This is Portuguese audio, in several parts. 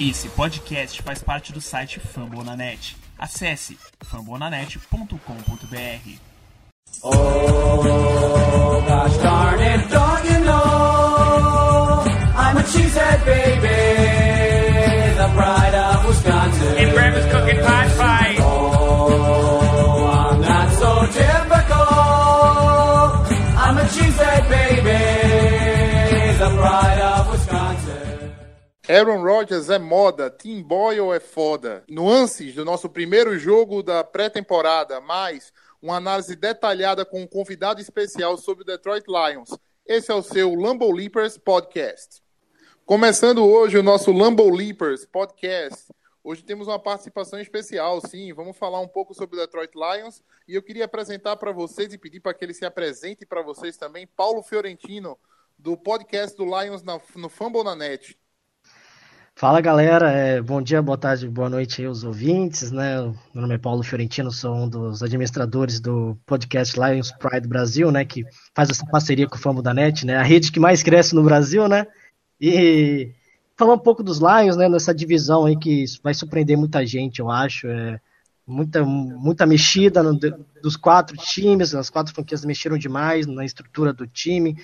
Esse podcast faz parte do site Fambonanet. Acesse fambonanet.com.br. Oh, gosh darn it, don't you know? I'm a cheesehead baby, Aaron Rodgers é moda, Tim Boyle é foda. Nuances do nosso primeiro jogo da pré-temporada, mais uma análise detalhada com um convidado especial sobre o Detroit Lions. Esse é o seu Lambo Leapers Podcast. Começando hoje o nosso Lambo Leapers Podcast. Hoje temos uma participação especial, sim. Vamos falar um pouco sobre o Detroit Lions. E eu queria apresentar para vocês e pedir para que ele se apresente para vocês também, Paulo Fiorentino, do podcast do Lions na, no Fumble na Net. Fala galera, é, bom dia, boa tarde, boa noite aí aos ouvintes, né? Meu nome é Paulo Fiorentino, sou um dos administradores do podcast Lions Pride Brasil, né? Que faz essa parceria com o Famo da Net, né? A rede que mais cresce no Brasil, né? E falar um pouco dos Lions, né? Nessa divisão aí que vai surpreender muita gente, eu acho. É, muita, muita mexida no, dos quatro times, as quatro franquias mexeram demais na estrutura do time,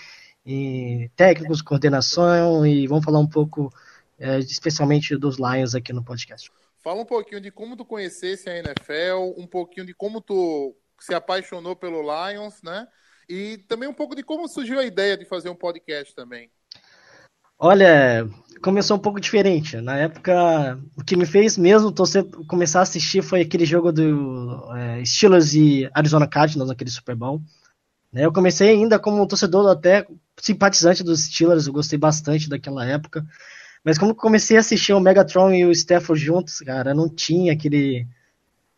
e técnicos, coordenação, e vamos falar um pouco especialmente dos Lions aqui no podcast. Fala um pouquinho de como tu conhecesse a NFL, um pouquinho de como tu se apaixonou pelo Lions, né? E também um pouco de como surgiu a ideia de fazer um podcast também. Olha, começou um pouco diferente. Na época, o que me fez mesmo torcer, começar a assistir foi aquele jogo do é, Steelers e Arizona Cardinals, naquele Super Bowl. Né? Eu comecei ainda como um torcedor até simpatizante dos Steelers, eu gostei bastante daquela época. Mas como comecei a assistir o Megatron e o Stafford juntos, cara, não tinha aquele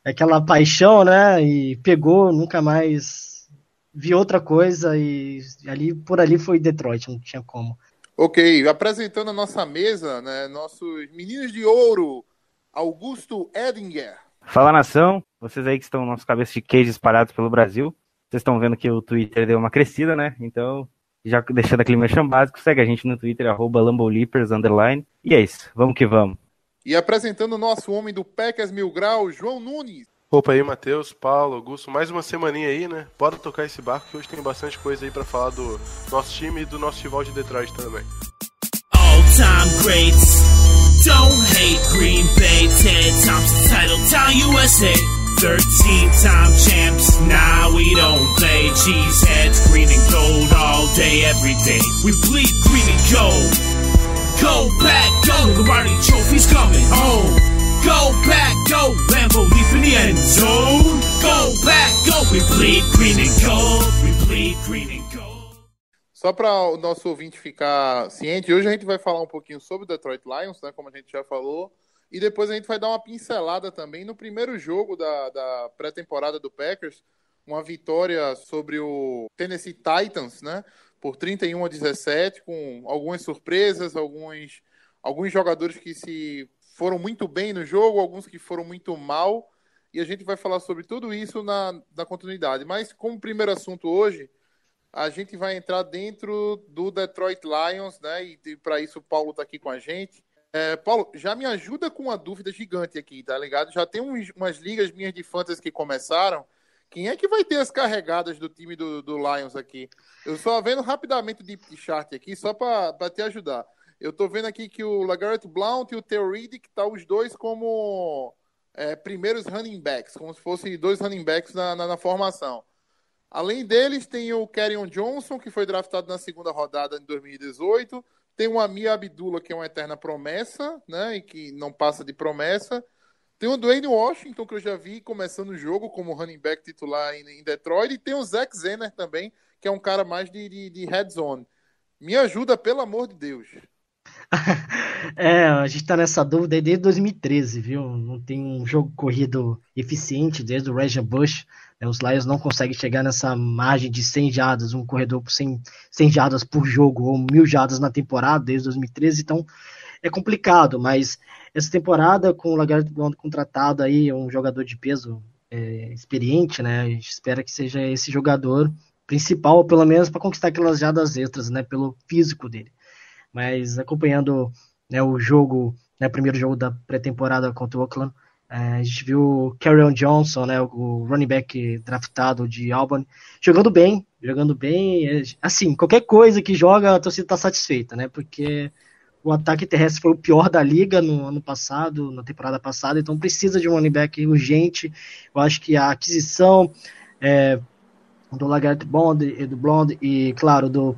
aquela paixão, né? E pegou, nunca mais vi outra coisa e ali por ali foi Detroit, não tinha como. Ok, apresentando a nossa mesa, né? Nossos meninos de ouro, Augusto Edinger. Fala nação, vocês aí que estão nossos cabeças de queijo espalhados pelo Brasil. Vocês estão vendo que o Twitter deu uma crescida, né? Então já deixando aquele merchan básico, segue a gente no Twitter, arroba LamboLeapers, underline. E é isso, vamos que vamos. E apresentando o nosso homem do Packers Mil Grau, João Nunes. Opa aí, Matheus, Paulo, Augusto, mais uma semaninha aí, né? Bora tocar esse barco que hoje tem bastante coisa aí para falar do nosso time e do nosso rival de Detroit também. All time greats, don't hate Green Bay, Ted Thompson, title town USA. 13 time champs, nah, we don't play. Cheeseheads, green and gold, all day, every day. We bleed green and gold. Go back, go, Lombardi trophies coming home. Go back, go, Lambo leap in the end zone. Go back, go, we bleed green and gold. We bleed green and gold. Só para o nosso ouvinte ficar ciente, hoje a gente vai falar um pouquinho sobre o Detroit Lions, né, como a gente já falou. E depois a gente vai dar uma pincelada também no primeiro jogo da, da pré-temporada do Packers, uma vitória sobre o Tennessee Titans, né? Por 31 a 17, com algumas surpresas, alguns, alguns jogadores que se foram muito bem no jogo, alguns que foram muito mal. E a gente vai falar sobre tudo isso na, na continuidade. Mas como primeiro assunto hoje, a gente vai entrar dentro do Detroit Lions, né? E, e para isso o Paulo está aqui com a gente. É, Paulo, já me ajuda com uma dúvida gigante aqui, tá ligado? Já tem uns, umas ligas minhas de fantasy que começaram. Quem é que vai ter as carregadas do time do, do Lions aqui? Eu só vendo rapidamente o deep chart aqui, só para te ajudar. Eu tô vendo aqui que o LaGarrette Blount e o Theo Reed, que tá os dois como é, primeiros running backs, como se fossem dois running backs na, na, na formação. Além deles, tem o Kerryon Johnson, que foi draftado na segunda rodada em 2018. Tem o Amir Abdullah, que é uma eterna promessa, né? E que não passa de promessa. Tem o Dwayne Washington, que eu já vi começando o jogo como running back titular em, Detroit. E tem o Zach Zenner também, que é um cara mais de, de, de head zone. Me ajuda, pelo amor de Deus. é, a gente tá nessa dúvida desde 2013, viu? Não tem um jogo corrido eficiente desde o Reggie Bush. Né? Os Lions não conseguem chegar nessa margem de 100 jadas, um corredor por 100, 100 jadas por jogo, ou mil jadas na temporada desde 2013. Então é complicado, mas essa temporada com o Lagarto contratado aí, um jogador de peso é, experiente, né? A gente espera que seja esse jogador principal, pelo menos para conquistar aquelas jadas extras, né? Pelo físico dele mas acompanhando né, o jogo, né, primeiro jogo da pré-temporada contra o Oakland. É, a gente viu o Carrion Johnson, né, o running back draftado de Auburn, jogando bem, jogando bem. É, assim, qualquer coisa que joga, a torcida está satisfeita, né? Porque o ataque terrestre foi o pior da liga no ano passado, na temporada passada, então precisa de um running back urgente. Eu acho que a aquisição é, do Lagarde Bond e do Blonde e, claro, do,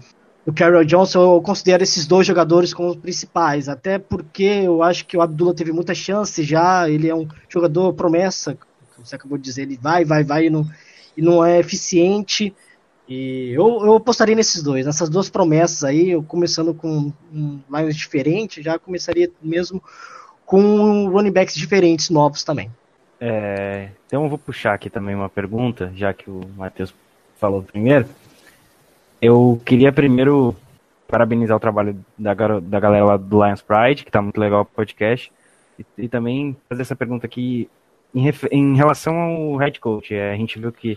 do Carroll Johnson, eu considero esses dois jogadores como os principais, até porque eu acho que o Abdullah teve muita chance já, ele é um jogador promessa, você acabou de dizer, ele vai, vai, vai e não, e não é eficiente. E eu, eu apostaria nesses dois, nessas duas promessas aí, eu começando com um Lions diferente, já começaria mesmo com running backs diferentes, novos também. É, então eu vou puxar aqui também uma pergunta, já que o Matheus falou primeiro. Eu queria primeiro parabenizar o trabalho da, da galera lá do Lions Pride, que tá muito legal o podcast, e, e também fazer essa pergunta aqui em, em relação ao head coach. É, a gente viu que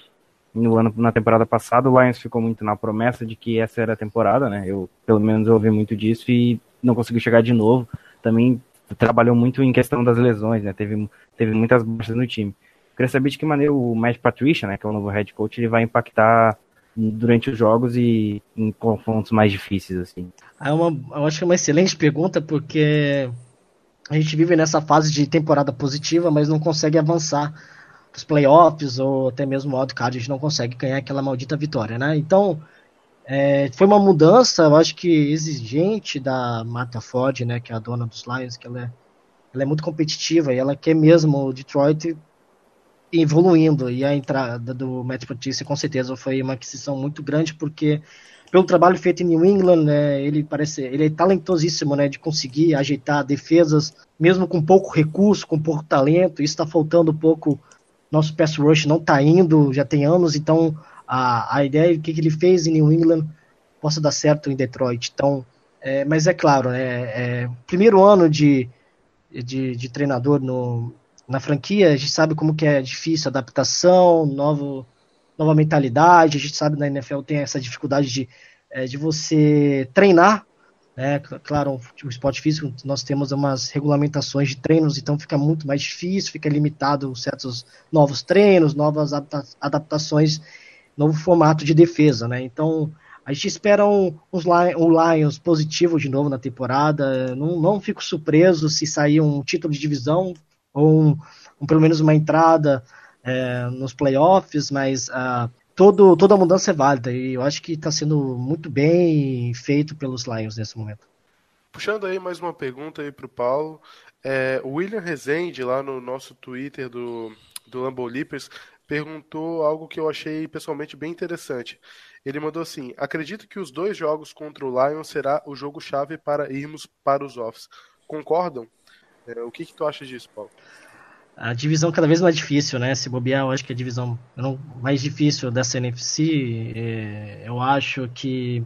no ano, na temporada passada, o Lions ficou muito na promessa de que essa era a temporada, né? Eu, pelo menos, ouvi muito disso e não conseguiu chegar de novo. Também trabalhou muito em questão das lesões, né? Teve, teve muitas baixas no time. queria saber de que maneira o Matt Patricia, né, que é o novo head coach, ele vai impactar durante os jogos e em confrontos mais difíceis, assim. É uma, eu acho que é uma excelente pergunta, porque a gente vive nessa fase de temporada positiva, mas não consegue avançar os playoffs ou até mesmo o wildcard, a gente não consegue ganhar aquela maldita vitória, né? Então, é, foi uma mudança, eu acho que exigente da Martha Ford, né, que é a dona dos Lions, que ela é, ela é muito competitiva e ela quer mesmo o Detroit evoluindo. E a entrada do Matt Patricia, com certeza, foi uma aquisição muito grande, porque pelo trabalho feito em New England, né, ele parece, ele é talentosíssimo, né, de conseguir ajeitar defesas, mesmo com pouco recurso, com pouco talento. Isso está faltando um pouco nosso pass rush não está indo, já tem anos, então a, a ideia do que, que ele fez em New England possa dar certo em Detroit. Então, é, mas é claro, né, é, primeiro ano de, de, de, treinador no, na franquia, a gente sabe como que é difícil adaptação, novo, nova mentalidade, a gente sabe na NFL tem essa dificuldade de, é, de você treinar né? Claro, o esporte físico, nós temos umas regulamentações de treinos, então fica muito mais difícil, fica limitado certos novos treinos, novas adaptações, novo formato de defesa. Né? Então, a gente espera um, um Lions positivo de novo na temporada. Não, não fico surpreso se sair um título de divisão ou um, um pelo menos uma entrada é, nos playoffs, mas uh, todo, toda mudança é válida e eu acho que está sendo muito bem feito pelos Lions nesse momento. Puxando aí mais uma pergunta aí para o Paulo, é, o William Rezende lá no nosso Twitter do, do Lambo Leapers perguntou algo que eu achei pessoalmente bem interessante. Ele mandou assim: acredito que os dois jogos contra o Lions será o jogo chave para irmos para os offs. Concordam? É, o que, que tu acha disso, Paulo? a divisão cada vez mais difícil, né? Se bobear, eu acho que a divisão mais difícil dessa NFC, é, eu acho que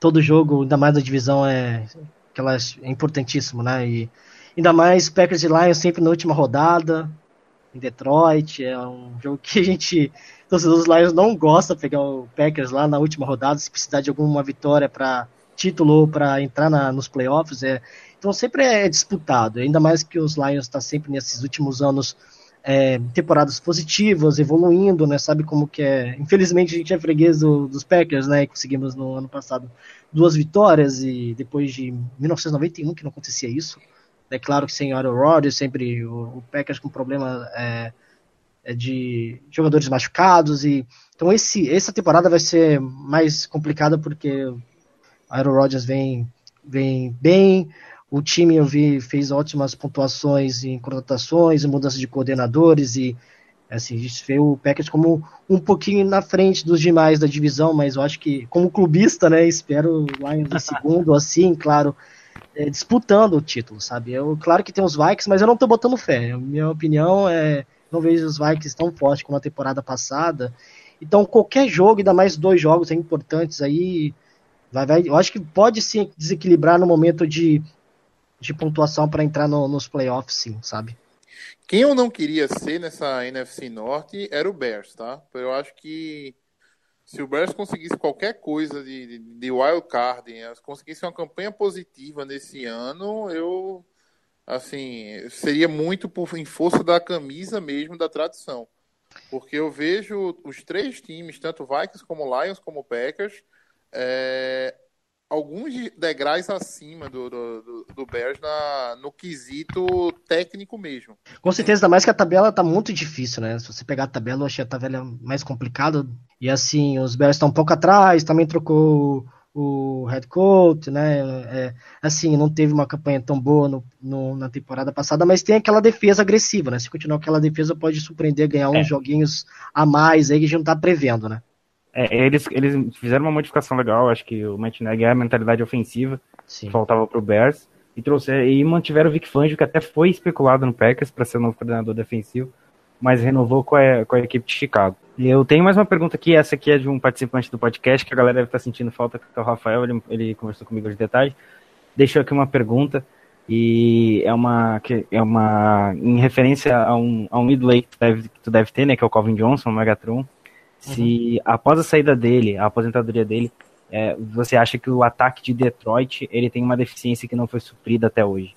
todo jogo, ainda mais da divisão, é, aquela, é importantíssimo, né? E ainda mais Packers e Lions sempre na última rodada, em Detroit, é um jogo que a gente, torcedor dos Lions, não gosta de pegar o Packers lá na última rodada, se precisar de alguma vitória para título ou para entrar na, nos playoffs, é, então sempre é disputado, ainda mais que os Lions está sempre nesses últimos anos é, temporadas positivas, evoluindo, né? Sabe como que é. Infelizmente a gente é freguês do, dos Packers, né? E conseguimos no ano passado duas vitórias e depois de 1991 que não acontecia isso. É claro que sem Aaron Rodgers, sempre o, o, Packers com problema é, é de jogadores machucados e então esse essa temporada vai ser mais complicada porque Aaron Rodgers vem vem bem, o time, eu vi, fez ótimas pontuações em contratações, em mudança de coordenadores e assim, a gente vê o Packers como um pouquinho na frente dos demais da divisão, mas eu acho que, como clubista, né, espero o Lions em segundo, assim, claro, é, disputando o título, sabe? Eu, claro que tem os Vikings, mas eu não tô botando fé. Minha opinião é, não vejo os Vikings tão fortes como a temporada passada. Então, qualquer jogo, ainda mais dois jogos importantes aí, vai, vai, eu acho que pode sim desequilibrar no momento de de pontuação para entrar no, nos playoffs, sim, sabe? Quem eu não queria ser nessa NFC Norte era o Bears, tá? Eu acho que se o Bears conseguisse qualquer coisa de, de, de wild card, conseguisse uma campanha positiva nesse ano, eu assim seria muito por, em força da camisa mesmo da tradição, porque eu vejo os três times, tanto Vikings como Lions como Packers, é, alguns degraus acima do, do, do Bears na, no quesito técnico mesmo. Com certeza, ainda mais que a tabela tá muito difícil, né? Se você pegar a tabela, eu achei a tabela mais complicada. E assim, os Bears estão um pouco atrás, também trocou o head coach, né? É, assim, não teve uma campanha tão boa no, no, na temporada passada, mas tem aquela defesa agressiva, né? Se continuar aquela defesa, pode surpreender, ganhar uns é. joguinhos a mais aí que a gente não tá prevendo, né? É, eles, eles fizeram uma modificação legal, acho que o Matt Nagy é a mentalidade ofensiva Sim. que faltava pro Bears e trouxeram e mantiveram o Vic Fangio, que até foi especulado no Packers para ser o novo coordenador defensivo, mas renovou com a, com a equipe de Chicago. E eu tenho mais uma pergunta aqui, essa aqui é de um participante do podcast, que a galera deve estar sentindo falta, que é o Rafael, ele, ele conversou comigo de detalhes, deixou aqui uma pergunta, e é uma, é uma em referência a um, a um ídolo que tu, deve, que tu deve ter, né, que é o Calvin Johnson, o Megatron, se após a saída dele, a aposentadoria dele, é, você acha que o ataque de Detroit ele tem uma deficiência que não foi suprida até hoje?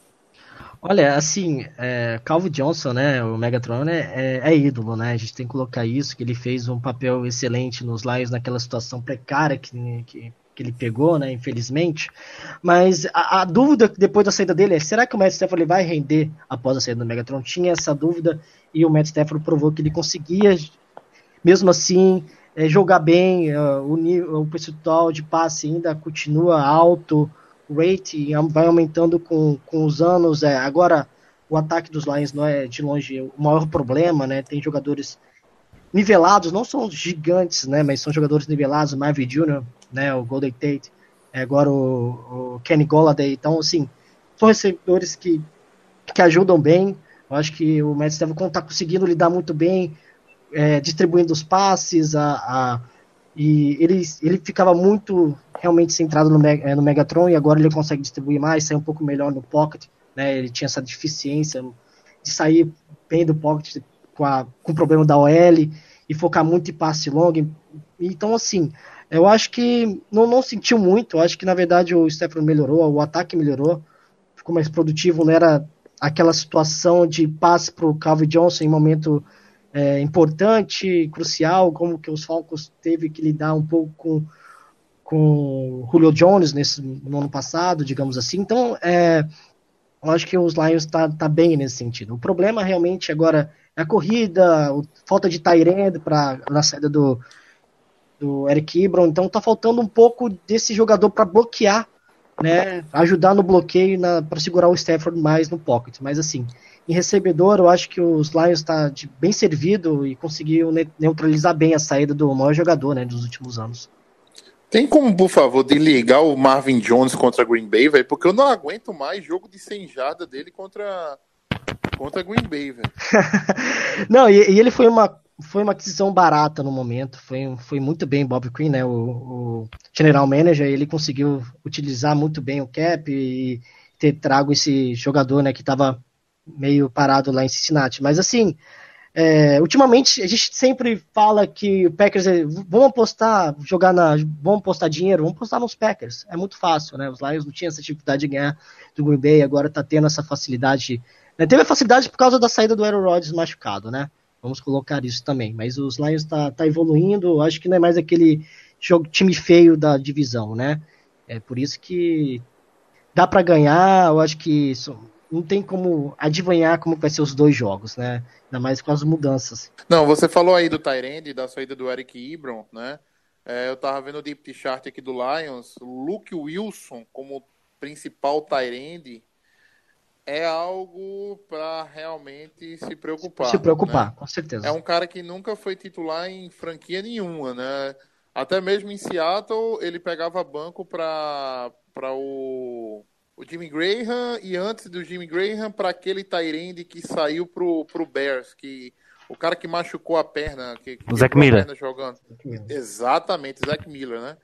Olha, assim, é, Calvo Johnson, né, o Megatron, né, é, é, ídolo, né, a gente tem que colocar isso, que ele fez um papel excelente nos Lions naquela situação precária que, que, que ele pegou, né, infelizmente, mas a, a, dúvida depois da saída dele é, será que o Matt Stafford vai render após a saída do Megatron? Tinha essa dúvida e o Matt Stafford provou que ele conseguia mesmo assim, é, jogar bem, uh, o, o percentual de passe ainda continua alto, o rate vai aumentando com, com os anos. É, agora, o ataque dos Lions não é de longe o maior problema, né? Tem jogadores nivelados, não são gigantes, né? Mas são jogadores nivelados, o Marvin Jr., né? O Golden Tate, é, agora o, o Kenny Golladay. Então, assim, são recebedores que, que ajudam bem. Eu acho que o Matt Stafford está conseguindo lidar muito bem é, distribuindo os passes, a, a, e ele, ele ficava muito realmente centrado no, é, no Megatron e agora ele consegue distribuir mais, sair um pouco melhor no pocket, né? Ele tinha essa deficiência de sair bem do pocket com, a, com o problema da OL e focar muito em passe longo. Então, assim, eu acho que não, não sentiu muito. Eu acho que, na verdade, o Stefano melhorou, o ataque melhorou, ficou mais produtivo. Não era aquela situação de passe para o Calvin Johnson em momento é, importante, crucial, como que os Falcons teve que lidar um pouco com com Julio Jones nesse, no ano passado, digamos assim. Então, é, eu acho que os Lions tá, tá bem nesse sentido. O problema realmente agora é a corrida, a falta de Tyrande para na saída do, do Eric Ibron. Então, tá faltando um pouco desse jogador para bloquear, né, ajudar no bloqueio para segurar o Stafford mais no pocket. Mas assim, em recebedor, eu acho que os Lions está bem servido e conseguiu neutralizar bem a saída do maior jogador né, dos últimos anos. Tem como, por favor, desligar o Marvin Jones contra Green Bay, velho? Porque eu não aguento mais jogo de 100 jarda dele contra, contra Green Bay, velho. não, e, e, ele foi uma, foi uma aquisição barata no momento. Foi, foi muito bem Bob Quinn, né? O, o general manager, ele conseguiu utilizar muito bem o cap e ter trago esse jogador, né, que estava meio parado lá em Cincinnati. Mas assim, é, ultimamente a gente sempre fala que o Packers é, vão apostar, jogar na, vão apostar dinheiro, vão apostar nos Packers. É muito fácil, né? Os Lions não tinham essa dificuldade de ganhar do Green Bay, agora tá tendo essa facilidade. Né? Teve a facilidade por causa da saída do Aaron Rodgers machucado, né? Vamos colocar isso também. Mas os Lions tá, tá evoluindo, acho que não é mais aquele jogo, time feio da divisão, né? É por isso que dá para ganhar, eu acho que não tem como adivinhar como vai ser os dois jogos, né? Ainda mais com as mudanças. Não, você falou aí do Tyrande, da saída do Eric Ibron, né? É, eu tava vendo o Deep Chart aqui do Lions, Luke Wilson como principal Tyrande é algo para realmente se preocupar. Se preocupar, né? com certeza. É um cara que nunca foi titular em franquia nenhuma, né? Até mesmo em Seattle, ele pegava banco para o o Jimmy Graham e antes do Jimmy Graham para aquele Tyrande que saiu pro, pro Bears, que o cara que machucou a perna, que, que o Zach Miller jogando. Exatamente, Zach Miller, né?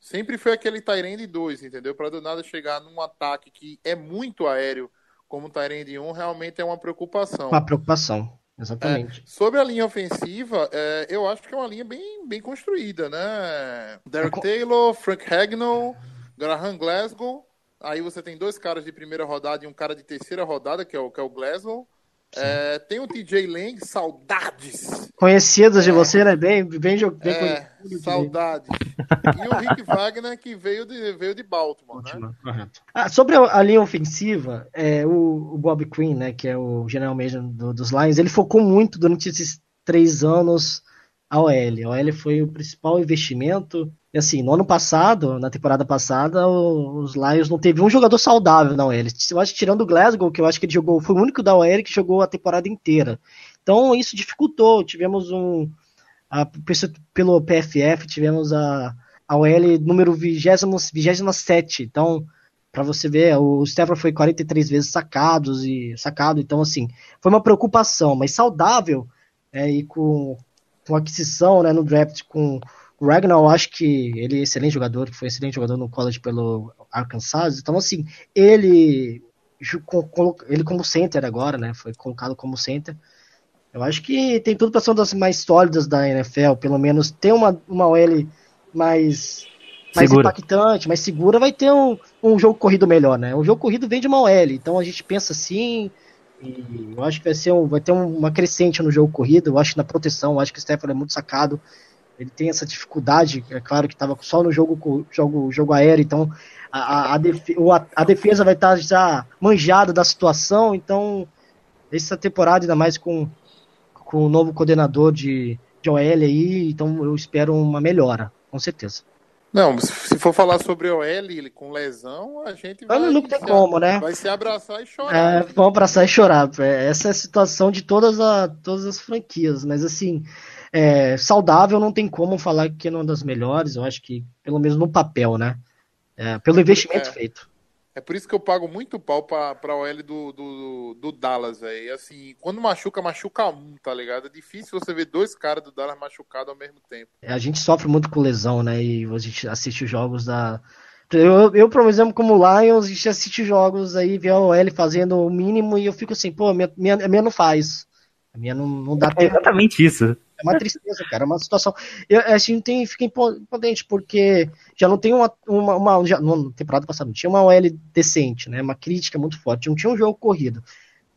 Sempre foi aquele Tyrande 2, entendeu? Para do nada chegar num ataque que é muito aéreo, como o Tyrande 1, realmente é uma preocupação. Uma preocupação. Exatamente. É, sobre a linha ofensiva, é, eu acho que é uma linha bem, bem construída, né? Derek É, Taylor, Frank Hagnall, Graham Glasgow. Aí você tem dois caras de primeira rodada e um cara de terceira rodada, que é o, que é o Glasgow. É, tem o TJ Lang, saudades. Conhecidos de você, né? Bem, bem, bem É, saudades. E o Rick Wagner, que veio de, veio de Baltimore, né? Ah, sobre a, a linha ofensiva, é, o, o Bob Quinn, né, que é o general manager do- dos Lions, ele focou muito durante esses três anos a OL. A OL foi o principal investimento. E assim, no ano passado, na temporada passada, os Lions não teve um jogador saudável na OL. Eu acho que tirando o Glasgow, que eu acho que ele jogou, foi o único da OL que jogou a temporada inteira. Então isso dificultou. Tivemos um. a- pelo PFF, tivemos a, a OL número 20, 27. Então, para você ver, o Stafford foi 43 vezes sacados e sacado. Então, assim, foi uma preocupação, mas saudável é, e com, com aquisição né, no draft com Ragnar, eu acho que ele é excelente jogador, que foi excelente jogador no college pelo Arkansas. Então, assim, ele ele como center agora, né? Foi colocado como center. Eu acho que tem tudo para ser uma das mais sólidas da NFL, pelo menos ter uma, uma OL mais, mais Segura. impactante, mais segura, vai ter um, um jogo corrido melhor, né? O jogo corrido vem de uma OL, então a gente pensa assim, e eu acho que vai, ser um, vai ter um- uma crescente no jogo corrido, eu acho que na proteção, eu acho que o Stefano é muito sacado, ele tem essa dificuldade, é claro que estava só no jogo, jogo, jogo aéreo, então a, a, a defe- o- a- defesa vai estar já manjada da situação, então essa temporada, ainda mais com, com o novo coordenador de, de OL aí, então eu espero uma melhora, com certeza. Não, se for falar sobre OL com lesão, a gente vai, não tem como, né? vai se abraçar e É, chorar. vão abraçar e chorar. É, Essa é a situação de todas, a, todas as franquias. Mas assim, é, saudável não tem como falar que é uma das melhores. Eu acho que, pelo menos no papel, né? É, pelo investimento É. feito. É por isso que eu pago muito pau pra, pra OL do, do, do Dallas, velho. Assim, quando machuca, machuca um, tá ligado? É difícil você ver dois caras do Dallas machucados ao mesmo tempo. A gente sofre muito com lesão, né? E a gente assiste os jogos da. Eu, eu, por exemplo, como Lions, a gente assiste jogos aí, vê a OL fazendo o mínimo e eu fico assim, pô, a minha, minha, minha não faz. A minha não, não dá É tempo. exatamente isso. É uma tristeza, cara, é uma situação. Eu, a gente tem, fica impo- impotente, porque já não tem uma. uma, uma já, na temporada passada não tinha uma OL decente, né? Uma crítica muito forte, não tinha um jogo corrido.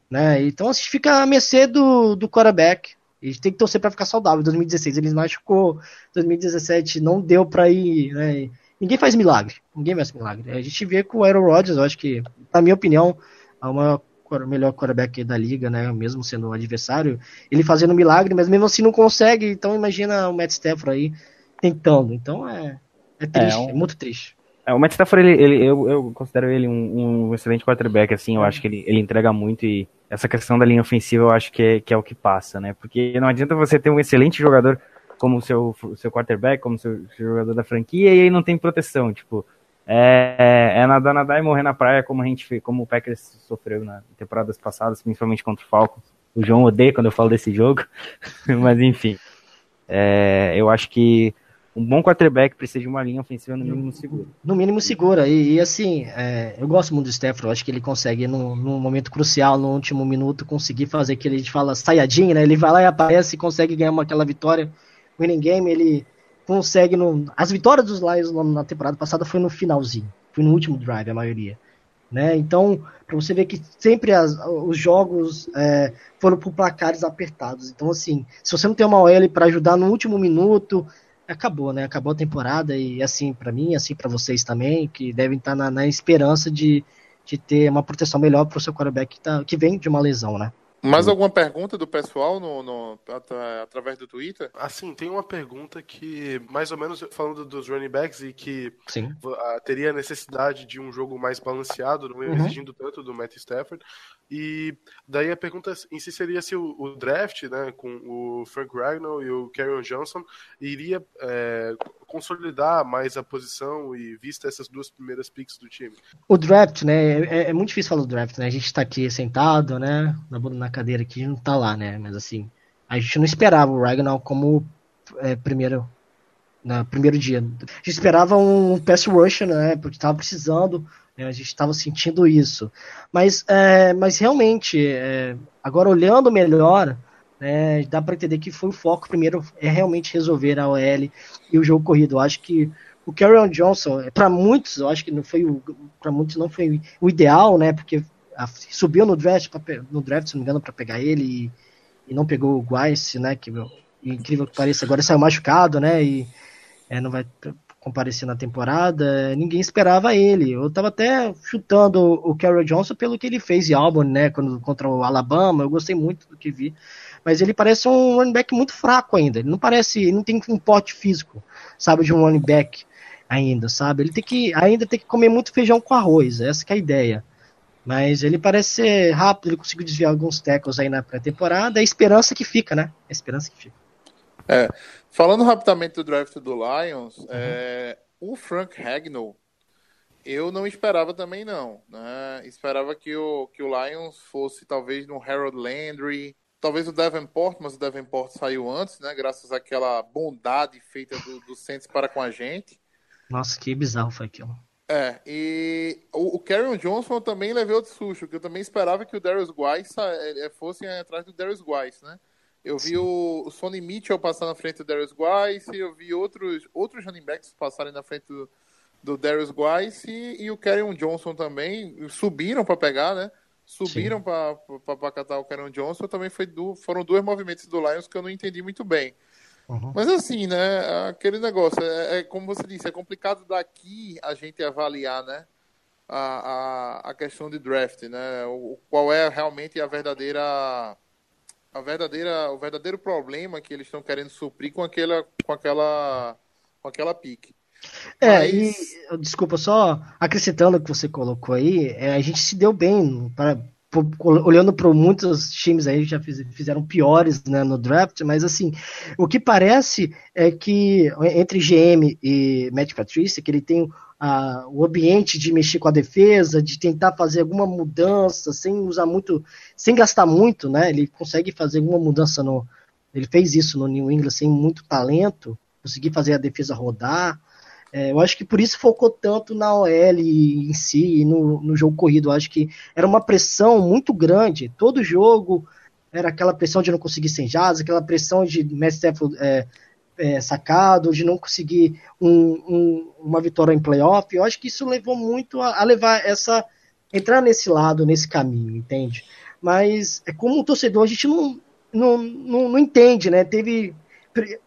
Né? Então a gente fica à mercê do, do quarterback. A gente tem que torcer para ficar saudável. 2016 ele machucou, 2017 não deu para ir. Né? Ninguém faz milagre. Ninguém faz milagre. A gente vê com o Aaron Rodgers, eu acho que, na minha opinião, é o melhor quarterback da liga, né? Mesmo sendo um adversário, ele fazendo milagre, mas mesmo assim não consegue. Então imagina o Matt Stafford aí tentando. Então é, é triste, é, um- muito triste. É, o Matt Stafford, ele, ele- eu, eu considero ele um, um excelente quarterback, assim, eu acho que ele, ele entrega muito e essa questão da linha ofensiva eu acho que é, que é o que passa, né? Porque não adianta você ter um excelente jogador como o seu, seu quarterback, como o seu, seu jogador da franquia e aí não tem proteção, tipo, é, é nadar, nadar e morrer na praia como a gente como o Packers sofreu nas temporadas passadas, principalmente contra o Falcons. O João odeia quando eu falo desse jogo, mas enfim. É, eu acho que um bom quarterback precisa de uma linha ofensiva no mínimo segura. No mínimo segura. E, e, assim, é, eu gosto muito do Stafford. Acho que ele consegue, num, num momento crucial, no último minuto, conseguir fazer aquele, a gente fala, saiadinho, né? Ele vai lá e aparece e consegue ganhar uma, aquela vitória. Winning game, ele consegue. No, as vitórias dos Lions na, temporada passada foi no finalzinho. Foi no último drive, a maioria. Né? Então, para você ver que sempre as, os jogos é, foram por placares apertados. Então, assim, se você não tem uma OL para ajudar no último minuto, acabou, né? Acabou a temporada e assim para mim, assim para vocês também, que devem estar na, na esperança de, de ter uma proteção melhor para o seu quarterback que, tá, que vem de uma lesão, né? Mais alguma pergunta do pessoal no, no- atra- através do Twitter? Assim, tem uma pergunta que, mais ou menos falando dos running backs e que Sim. teria necessidade de um jogo mais balanceado, não Uhum. exigindo tanto do Matt Stafford. E daí a pergunta em si seria se o, o draft, né, com o Frank Ragnall e o Kerryon Johnson, iria é, consolidar mais a posição e vista essas duas primeiras picks do time. O draft, né? É, é muito difícil falar do draft, né? A gente tá aqui sentado, né? Na, na cadeira aqui, não tá lá, né? Mas assim, a gente não esperava o Ragnall como é, primeiro. Na primeiro dia. A gente esperava um pass rusher, né? Porque tava precisando. né, A gente estava sentindo isso. Mas, é, mas realmente, é, agora olhando melhor, né, dá para entender que foi o foco primeiro é realmente resolver a OL e o jogo corrido. Eu acho que o Carrion Johnson, para muitos, eu acho que não foi para muitos não foi o ideal, né? Porque a, subiu no draft, pra, no draft, se não me engano, para pegar ele e, e, não pegou o Guice, né? Que incrível que pareça, agora saiu machucado, né? E é, não vai comparecer na temporada. Ninguém esperava ele. Eu tava até chutando o Carrion Johnson pelo que ele fez em Auburn, né? Quando, contra o Alabama, eu gostei muito do que vi mas ele parece um running back muito fraco ainda. Ele não parece, ele não tem um porte físico, sabe, de um running back ainda, sabe? Ele tem que ainda tem que comer muito feijão com arroz, essa é a ideia. Mas ele parece ser rápido, ele conseguiu desviar alguns tackles aí na pré-temporada, é a esperança que fica, né? É a esperança que fica. É, falando rapidamente do draft do Lions, uhum. é, o Frank Hagnall, eu não esperava também não, né? Esperava que o, que o Lions fosse talvez no Harold Landry, talvez o Davenport, mas o Davenport saiu antes, né? Graças àquela bondade feita do, do Saints para com a gente. Nossa, que bizarro foi aquilo. É, e o, o Carrion Johnson também levou de susto, que eu também esperava que o Darius Guice é, é, fosse atrás do Darius Guice, né? Eu vi o, o Sonny Mitchell passar na frente do Darius Guice, eu vi outros, outros running backs passarem na frente do, do Darius Guice e, e o Carrion Johnson também subiram para pegar, né? Subiram para catar o Caron Johnson, também foi do, foram dois movimentos do Lions que eu não entendi muito bem. Uhum. Mas assim, né, aquele negócio, é, é, como você disse, é complicado daqui a gente avaliar, né, a, a, a questão de draft, né, o, qual é realmente a verdadeira, a verdadeira, o verdadeiro problema que eles estão querendo suprir com aquela, com aquela, com aquela pique. É, Mas... e desculpa, só acrescentando o que você colocou aí, é, a gente se deu bem para olhando para muitos times aí já fiz, fizeram piores né, no draft, mas assim, o que parece é que entre GM e Matt Patricia, que ele tem uh, o ambiente de mexer com a defesa, de tentar fazer alguma mudança sem usar muito, sem gastar muito, né? Ele consegue fazer alguma mudança no, ele fez isso no New England sem muito talento, conseguir fazer a defesa rodar. É, eu acho que por isso focou tanto na OL em si e no, no jogo corrido. Eu acho que era uma pressão muito grande. Todo jogo era aquela pressão de não conseguir sem jazz, aquela pressão de Mestre é, é, sacado, de não conseguir um, um, uma vitória em playoff. Eu acho que isso levou muito a, a, levar essa. entrar nesse lado, nesse caminho, entende? Mas é como um torcedor, a gente não, não, não, não entende, né? Teve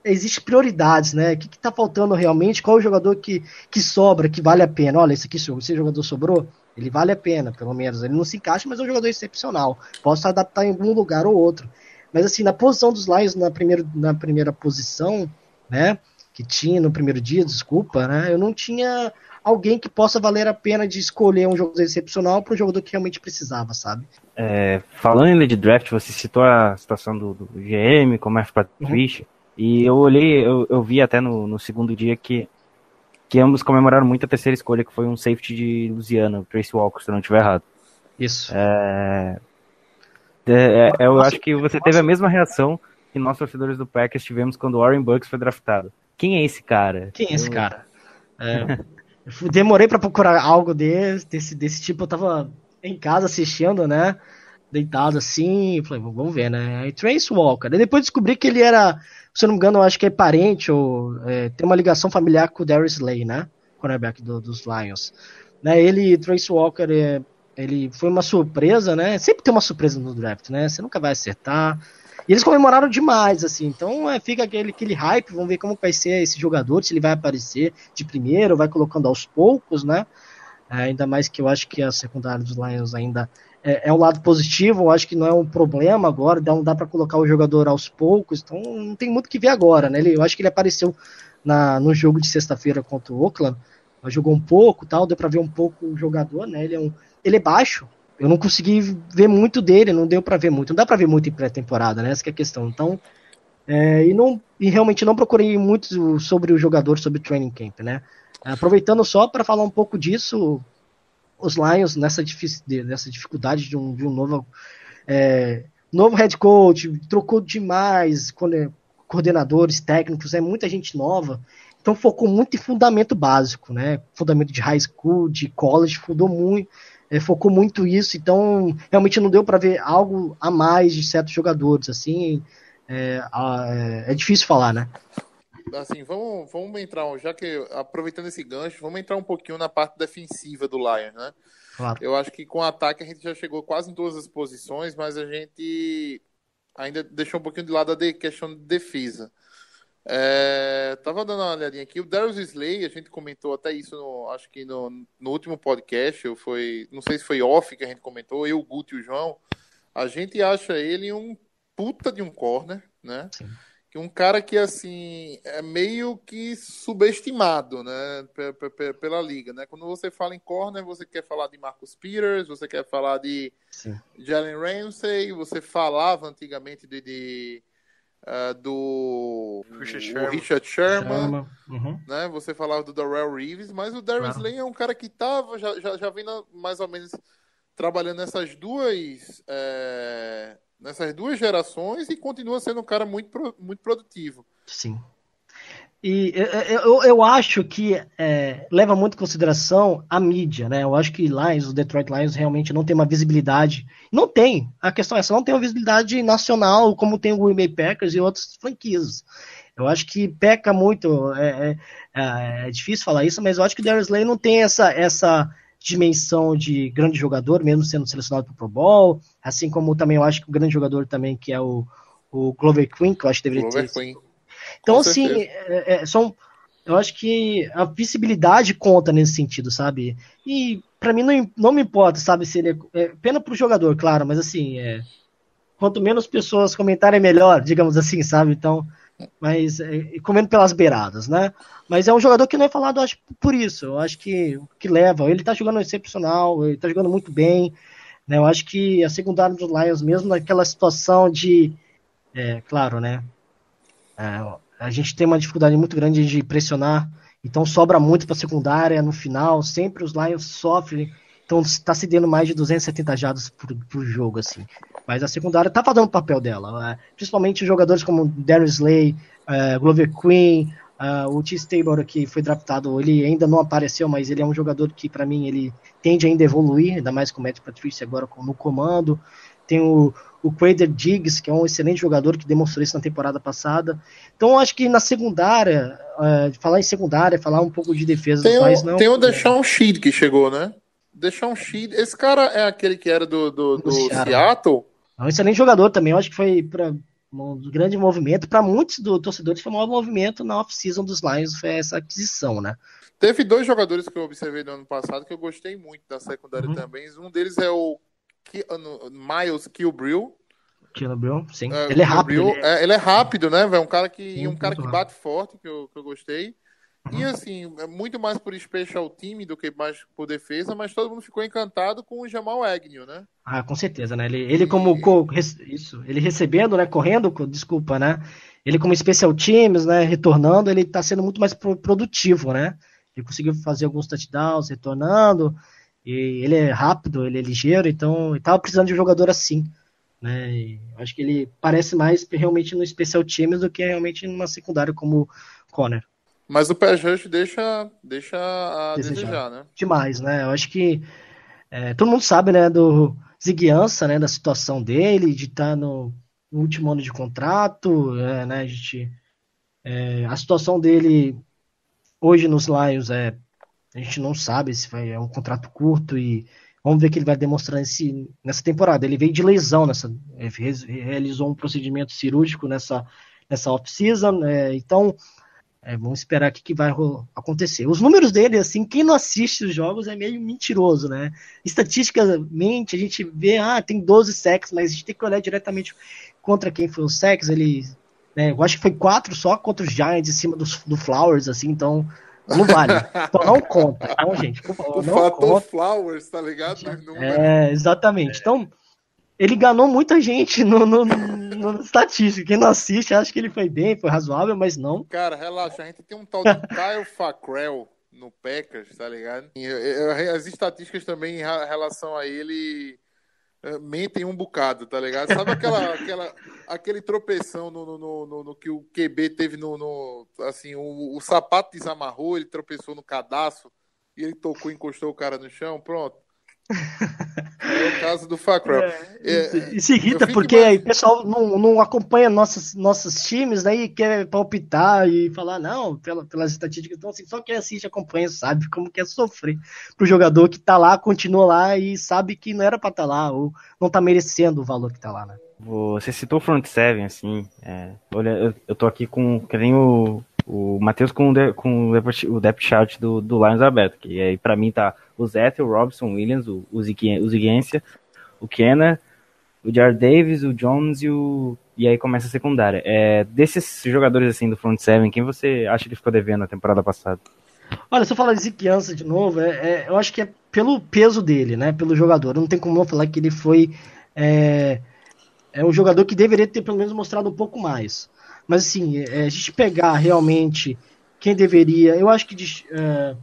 existe prioridades, né? O que, está faltando realmente? Qual é o jogador que, que sobra, que vale a pena? Olha, esse aqui, esse jogador sobrou, ele vale a pena, pelo menos. Ele não se encaixa, mas é um jogador excepcional. Posso adaptar em algum lugar ou outro. Mas assim, na posição dos Lions, na primeira, na primeira posição, né? Que tinha no primeiro dia, desculpa, né? Eu não tinha alguém que possa valer a pena de escolher um jogador excepcional para um jogador que realmente precisava, sabe? É, falando ainda de draft, você citou a situação do, do GM, como é para uhum. E eu olhei, eu, eu vi até no, no segundo dia que, que ambos comemoraram muito a terceira escolha, que foi um safety de Lusiana, o Trace Walker, se eu não estiver errado. Isso. É, é, é, eu acho que você teve a mesma reação que nós, torcedores do Packers, tivemos quando o Warren Bucks foi draftado. Quem é esse cara? Quem é esse cara? É, demorei para procurar algo desse, desse, desse tipo. Eu tava em casa assistindo, né? Deitado assim. Falei, vamos ver, né? Aí Trace Walker. Aí depois descobri que ele era se eu não me engano, acho que é parente ou é, tem uma ligação familiar com o Darius Slay, né? Cornerback do, dos Lions. Né, ele, Trace Walker, é, ele foi uma surpresa, né? Sempre tem uma surpresa no draft, né? Você nunca vai acertar. E eles comemoraram demais, assim. Então é, fica aquele, aquele hype, vamos ver como vai ser esse jogador, se ele vai aparecer de primeiro, vai colocando aos poucos, né? É, ainda mais que eu acho que a secundária dos Lions ainda é, é um lado positivo, eu acho que não é um problema agora, não dá para colocar o jogador aos poucos, então não tem muito que ver agora, né? Ele, eu acho que ele apareceu na, no jogo de sexta-feira contra o Oakland, jogou um pouco, tal, deu para ver um pouco o jogador, né? Ele é, um, ele é baixo, eu não consegui ver muito dele, não deu para ver muito, não dá para ver muito em pré-temporada, né? Essa é a questão. Então, é, e, não, e realmente não procurei muito sobre o jogador, sobre o training camp, né? Aproveitando só para falar um pouco disso, os Lions nessa, nessa dificuldade de um, de um novo, é, novo head coach, trocou demais coordenadores técnicos, é muita gente nova. Então focou muito em fundamento básico, né? Fundamento de high school, de college, focou muito, é, focou muito isso. Então realmente não deu para ver algo a mais de certos jogadores. Assim, é, é, é difícil falar, né? Assim, vamos, vamos entrar, já que aproveitando esse gancho, vamos entrar um pouquinho na parte defensiva do Lions, né? Claro. Eu acho que com o ataque a gente já chegou quase em todas as posições, mas a gente ainda deixou um pouquinho de lado a questão de defesa. É, tava dando uma olhadinha aqui. O Darius Slay, a gente comentou até isso, no, acho que no, no último podcast, foi, não sei se foi off que a gente comentou, eu, o Guto e o João. A gente acha ele um puta de um corner, né? Sim. Um cara que, assim, é meio que subestimado, né? Pela liga, né? Quando você fala em corner, você quer falar de Marcus Peters, você quer falar de Sim. Jalen Ramsey, você falava antigamente de, de uh, do Richard Sherman, Richard Sherman uhum. né? Você falava do Darrell Reeves, mas o Darius claro. Lane é um cara que tava, já, já, já vem mais ou menos trabalhando nessas duas é, nessas duas gerações e continua sendo um cara muito, muito produtivo. Sim. E eu, eu acho que é, leva muito em consideração a mídia, né? Eu acho que Lions, o Detroit Lions realmente não tem uma visibilidade. Não tem. A questão é essa, não tem uma visibilidade nacional como tem o Green Bay Packers e outras franquias. Eu acho que peca muito. É, é, é difícil falar isso, mas eu acho que o Darius Slay não tem essa, essa dimensão de grande jogador, mesmo sendo selecionado para o Pro Bowl. Assim como também eu acho que o grande jogador também, que é o, o Glover Queen, que eu acho que deveria Glover ter. Queen. Então, Com assim, é, é, são. Eu acho que a visibilidade conta nesse sentido, sabe? E para mim não, não me importa, sabe, se ele é, é pena pro jogador, claro, mas assim, é, quanto menos pessoas comentarem melhor, digamos assim, sabe? Então, mas é, comendo pelas beiradas, né? Mas é um jogador que não é falado, acho, por isso. Eu acho que que leva. Ele tá jogando excepcional, ele tá jogando muito bem. Né? Eu acho que a secundária dos Lions, mesmo naquela situação de. É, claro, né? É, a gente tem uma dificuldade muito grande de pressionar, então sobra muito para a secundária no final, sempre os Lions sofrem, então está se dando mais de 270 jardas por, por jogo, assim. Mas a secundária está fazendo o papel dela, né? principalmente jogadores como Darius Slay, uh, Glover Queen, uh, o T. Stabler que foi draftado, ele ainda não apareceu, mas ele é um jogador que para mim ele tende ainda a evoluir, ainda mais com o Matt Patricia agora no comando. Tem o, o Crader Diggs, que é um excelente jogador que demonstrou isso na temporada passada. Então, acho que na secundária, uh, falar em secundária, falar um pouco de defesa tem do não. Tem o Deshaun Sheed que chegou, né? Deshaun Sheed. Esse cara é aquele que era do, do, do Seattle. Seattle. É um excelente jogador também. Eu acho que foi para um grande movimento. Para muitos do torcedores, foi o maior movimento na off-season dos Lions, foi essa aquisição, né? Teve dois jogadores que eu observei no ano passado que eu gostei muito da secundária uhum. também. Um deles é o Miles Kilbrill. Kilbrill, sim. É, ele é rápido. Ele é... ele é rápido, né, velho? Um cara que, sim, um cara que bate forte, que eu, que eu gostei. Uhum. E assim, é muito mais por special time do que mais por defesa, mas todo mundo ficou encantado com o Jamal Agnew, né? Ah, com certeza, né? Ele, ele como e... isso, ele recebendo, né, correndo, desculpa, né? Ele como special teams, né, retornando, ele tá sendo muito mais produtivo, né? Ele conseguiu fazer alguns touchdowns retornando. E ele é rápido, ele é ligeiro, então ele tava precisando de um jogador assim. Né? E acho que ele parece mais realmente no special teams do que realmente numa secundária como Conner. Mas o Pass Rush deixa, deixa a desejar. desejar, né? Demais, né? Eu acho que é, todo mundo sabe, né, do Ziguiança, né, da situação dele, de estar tá no, último ano de contrato, é, né, a gente... É, a situação dele hoje nos Lions é a gente não sabe se vai, é um contrato curto e vamos ver o que ele vai demonstrar nesse, nessa temporada. Ele veio de lesão, nessa, realizou um procedimento cirúrgico nessa, nessa off-season, é, então é, vamos esperar o que, que vai acontecer. Os números dele, assim, quem não assiste os jogos é meio mentiroso, né? Estatisticamente, a gente vê, ah, tem 12 sacks, mas a gente tem que olhar diretamente contra quem foi o sacks. Ele, né, eu acho que foi quatro só contra os Giants em cima do, do Flowers, assim, então não vale. Então não conta. Então, gente, por favor, o não fator conta. Flowers, tá ligado? É, exatamente. Então, ele enganou muita gente no, no, no, no estatística. Quem não assiste acha que ele foi bem, foi razoável, mas não. Cara, relaxa, a gente tem um tal de Kyle Fackrell no Packers, tá ligado? As estatísticas também em relação a ele é, mentem um bocado, tá ligado? Sabe aquela, aquela, aquele tropeção no, no, no, no, que o QB teve no. no assim, o, o, sapato desamarrou, ele tropeçou no cadastro e ele tocou, encostou o cara no chão, pronto. É o caso do Facro. É, e se irrita porque aí o pessoal não, não acompanha nossos, nossos times, né? E quer palpitar e falar, não, pela, pelas estatísticas. Então, assim, só quem assiste acompanha sabe como que é sofrer pro jogador que tá lá, continua lá e sabe que não era pra estar tá lá, ou não tá merecendo o valor que tá lá, né? Você citou o front seven, assim. É, olha, eu, eu tô aqui com. Que nem o, o Matheus com, o, com o depth chart do, do Lions aberto. Que aí pra mim tá o Zete, o Robson Williams, o, o, Ziguência, o Kenner, o Jared Davis, o Jones e o. E aí começa a secundária. É, desses jogadores assim do front seven, quem você acha que ficou devendo na temporada passada? Olha, se eu falar de Ziquiança de novo, é, é, eu acho que é pelo peso dele, né? Pelo jogador. Não tem como eu falar que ele foi. É, é um jogador que deveria ter pelo menos mostrado um pouco mais. Mas assim, é, a gente pegar realmente quem deveria. Eu acho que é,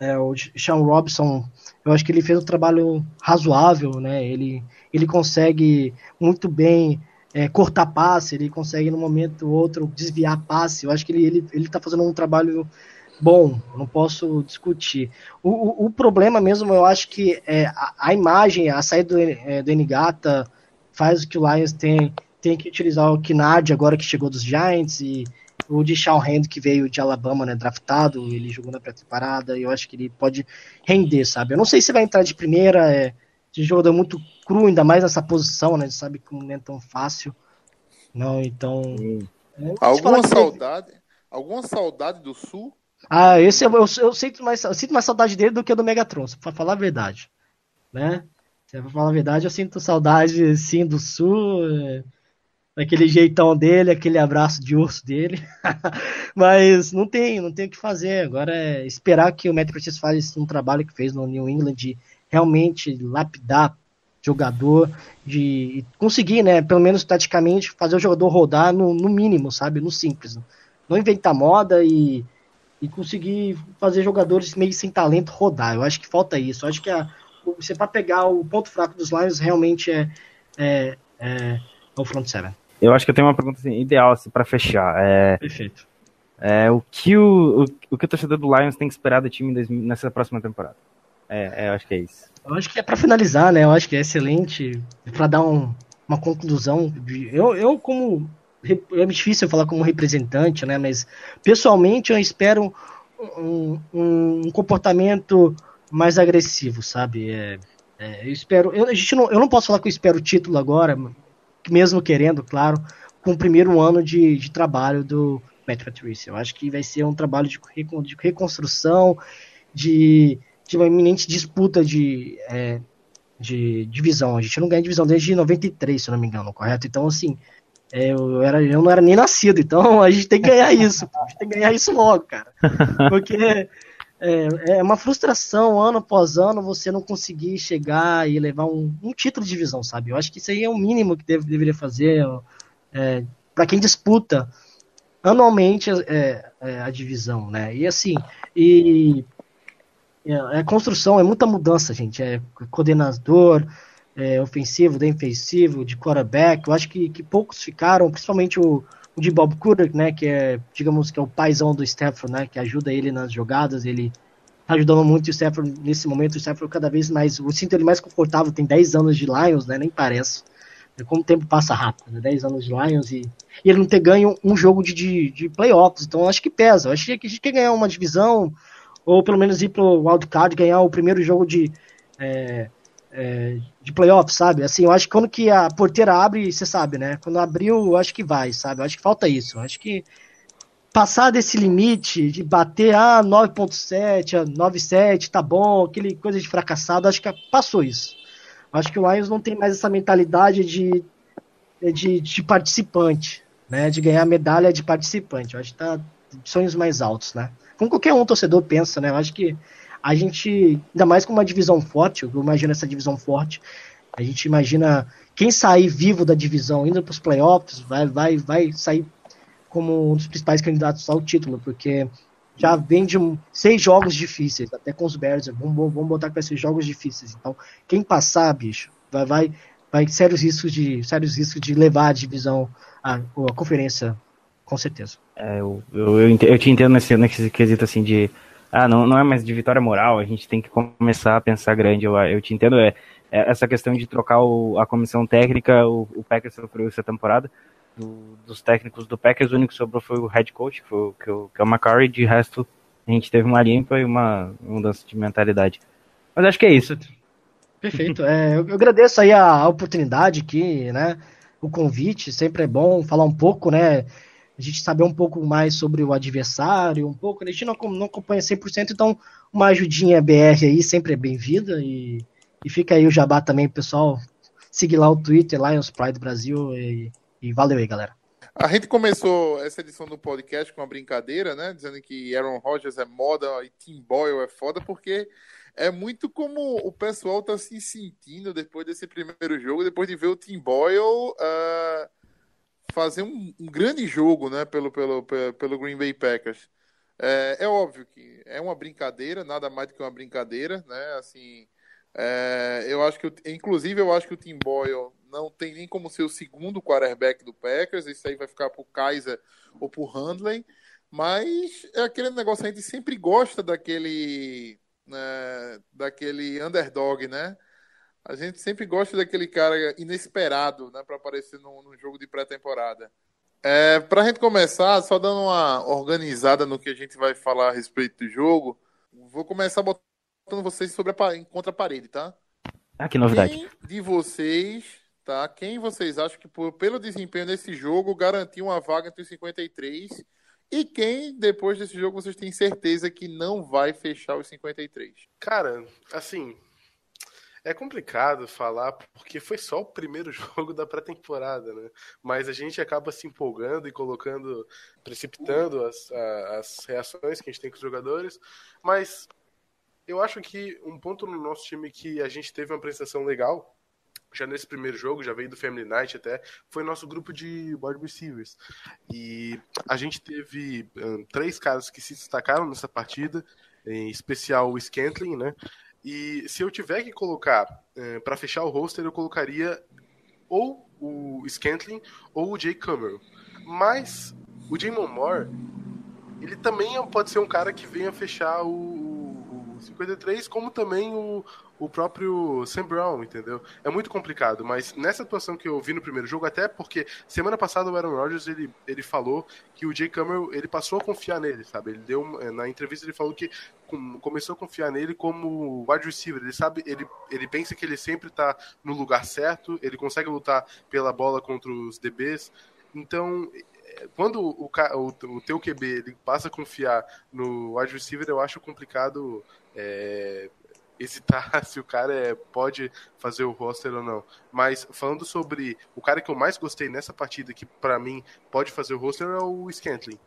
é, o Sean Robson, eu acho que ele fez um trabalho razoável, né? Ele, ele consegue muito bem é, cortar passe, ele consegue no momento ou outro desviar passe. Eu acho que ele, ele, ele tá fazendo um trabalho bom, não posso discutir. O, o, o problema mesmo, eu acho que é a, a imagem, a saída do, é, do faz o que o Lions tem, tem que utilizar o Kinard agora que chegou dos Giants e o de Shawn Hand que veio de Alabama, né, draftado, ele jogou na pré-temporada e eu acho que ele pode render, sabe? Eu não sei se vai entrar de primeira, é de jogador muito cru, ainda mais nessa posição, né? Sabe que não é tão fácil. Não, então. É, alguma saudade? Alguma saudade do Sul? Ah, esse eu, eu, eu, sinto mais, eu sinto mais saudade dele do que do Megatron, pra falar a verdade. Né? Se pra falar a verdade, eu sinto saudade, sim, do Sul, é, daquele jeitão dele, aquele abraço de urso dele. Mas não tem, não tem o que fazer. Agora é esperar que o Matt Patricia faça um trabalho que fez no New England de realmente lapidar jogador, de conseguir, né, pelo menos taticamente, fazer o jogador rodar no, no mínimo, sabe? No simples. Não inventar moda e, e conseguir fazer jogadores meio sem talento rodar. Eu acho que falta isso. Eu acho que a, você para pegar o ponto fraco dos Lions realmente é, é, é, o front seven. Eu acho que eu tenho uma pergunta assim, ideal assim, para fechar. É, Perfeito. É, o, que o, o, o, que o torcedor do Lions tem que esperar do time nessa próxima temporada? É, é, eu acho que é isso. Eu acho que é para finalizar, né? Eu acho que é excelente para dar um, uma conclusão. De, eu, eu como é difícil falar como representante, né? Mas pessoalmente eu espero um, um, um comportamento mais agressivo, sabe? É, é, eu espero. Eu, a gente não, eu não posso falar que eu espero o título agora, mesmo querendo, claro, com o primeiro ano de, de trabalho do Matt Patricia. Eu acho que vai ser um trabalho de, de reconstrução, de, de uma iminente disputa de, é, de divisão. A gente não ganha divisão desde 93, se não me engano, correto? Então, assim, é, eu, era, eu não era nem nascido, então a gente tem que ganhar isso. a gente tem que ganhar isso logo, cara. Porque é, é uma frustração ano após ano você não conseguir chegar e levar um, um título de divisão, sabe? Eu acho que isso aí é o mínimo que deve, deveria fazer é, para quem disputa anualmente é, é, a divisão, né? E assim, e é, é, construção, é muita mudança, gente. É coordenador, é, ofensivo, defensivo, de quarterback. Eu acho que, que poucos ficaram, principalmente o, de Bob Cooter, né, que é, digamos que é o paizão do Stafford, né, que ajuda ele nas jogadas, ele tá ajudando muito o Stafford nesse momento, o Stafford cada vez mais, eu sinto ele mais confortável, tem 10 anos de Lions, né, nem parece, é como o tempo passa rápido, né, 10 anos de Lions e, e ele não ter ganho um jogo de, de, de playoffs, então acho que pesa, eu acho que a gente quer ganhar uma divisão, ou pelo menos ir pro wildcard, ganhar o primeiro jogo de é, é, de playoff, sabe? Assim, eu acho que quando que a porteira abre, você sabe, né? Quando abriu, eu acho que vai, sabe? Eu acho que falta isso. Eu acho que passar desse limite de bater, ah, 9.7, 9.7, tá bom, aquele coisa de fracassado, acho que passou isso. Acho que o Lions não tem mais essa mentalidade de, de, de participante, né? De ganhar medalha de participante. Eu acho que tá sonhos mais altos, né? Como qualquer um torcedor pensa, né? Eu acho que a gente, ainda mais com uma divisão forte, eu imagino essa divisão forte, a gente imagina quem sair vivo da divisão indo para os playoffs vai, vai, vai sair como um dos principais candidatos ao título, porque já vem de seis jogos difíceis, até com os Bears, vamos, vamos botar que vai ser jogos difíceis. Então, quem passar, bicho, vai, vai, vai sérios riscos de sérios riscos de levar a divisão, a, a conferência, com certeza. É, eu, eu, eu, eu te entendo nesse, nesse quesito assim de ah, não, não é mais de vitória moral, a gente tem que começar a pensar grande. Eu, eu te entendo, é, é essa questão de trocar o, a comissão técnica, o, o Packers sofreu essa temporada. Do, dos técnicos do Packers, o único que sobrou foi o head coach, que, foi, que, que é o McCarry, de resto a gente teve uma limpa e uma mudança de mentalidade. Mas acho que é isso. Perfeito. É, eu, eu agradeço aí a, a oportunidade aqui, né? O convite, sempre é bom falar um pouco, né? A gente saber um pouco mais sobre o adversário, um pouco. A gente não, não acompanha 100%, então uma ajudinha BR aí sempre é bem-vinda. E, e fica aí o jabá também, pessoal. Seguir lá o Twitter, Lions Pride Brasil. E, e valeu aí, galera. A gente começou essa edição do podcast com uma brincadeira, né? Dizendo que Aaron Rodgers é moda e Tim Boyle é foda, porque é muito como o pessoal tá se sentindo depois desse primeiro jogo, depois de ver o Tim Boyle. Uh fazer um, um, grande jogo né, pelo, pelo, pelo Green Bay Packers. É, é, óbvio que é uma brincadeira, nada mais do que uma brincadeira, né? Assim, é, eu acho que, inclusive, eu acho que o Tim Boyle não tem nem como ser o segundo quarterback do Packers. Isso aí vai ficar pro Kaiser ou pro Handley. Mas é aquele negócio, a gente sempre gosta daquele, né, daquele underdog, né? A gente sempre gosta daquele cara inesperado, né, para aparecer num, num, jogo de pré-temporada. É, para a gente começar, só dando uma organizada no que a gente vai falar a respeito do jogo, vou começar botando vocês sobre a em contra a parede, tá? Ah, que novidade. Quem de vocês, tá? Quem vocês acham que por, pelo desempenho nesse jogo garantiu uma vaga entre os 53 e quem depois desse jogo vocês têm certeza que não vai fechar os 53? Cara, assim, é complicado falar porque foi só o primeiro jogo da pré-temporada, né? Mas a gente acaba se empolgando e colocando, precipitando as, as reações que a gente tem com os jogadores. Mas eu acho que um ponto no nosso time que a gente teve uma apresentação legal, já nesse primeiro jogo, já veio do Family Night até, foi nosso grupo de wide receivers. E a gente teve um, três caras que se destacaram nessa partida, em especial o Scantling, né? E se eu tiver que colocar é, para fechar o roster, eu colocaria ou o Scantling ou o Jay Cameron. Mas o Jamon Moore, ele também pode ser um cara que venha fechar o, o 53, como também o, o próprio Sam Brown, entendeu? É muito complicado, mas nessa atuação que eu vi no primeiro jogo, até porque semana passada o Aaron Rodgers ele, ele falou que o Jay Cameron ele passou a confiar nele, sabe? Ele deu na entrevista ele falou que começou a confiar nele como wide receiver. Ele sabe, ele, ele pensa que ele sempre está no lugar certo, ele consegue lutar pela bola contra os DBs. Então, quando o, o, o teu QB ele passa a confiar no wide receiver, eu acho complicado é, hesitar se o cara é, pode fazer o roster ou não. Mas falando sobre o cara que eu mais gostei nessa partida, que para mim pode fazer o roster, é o Scantling.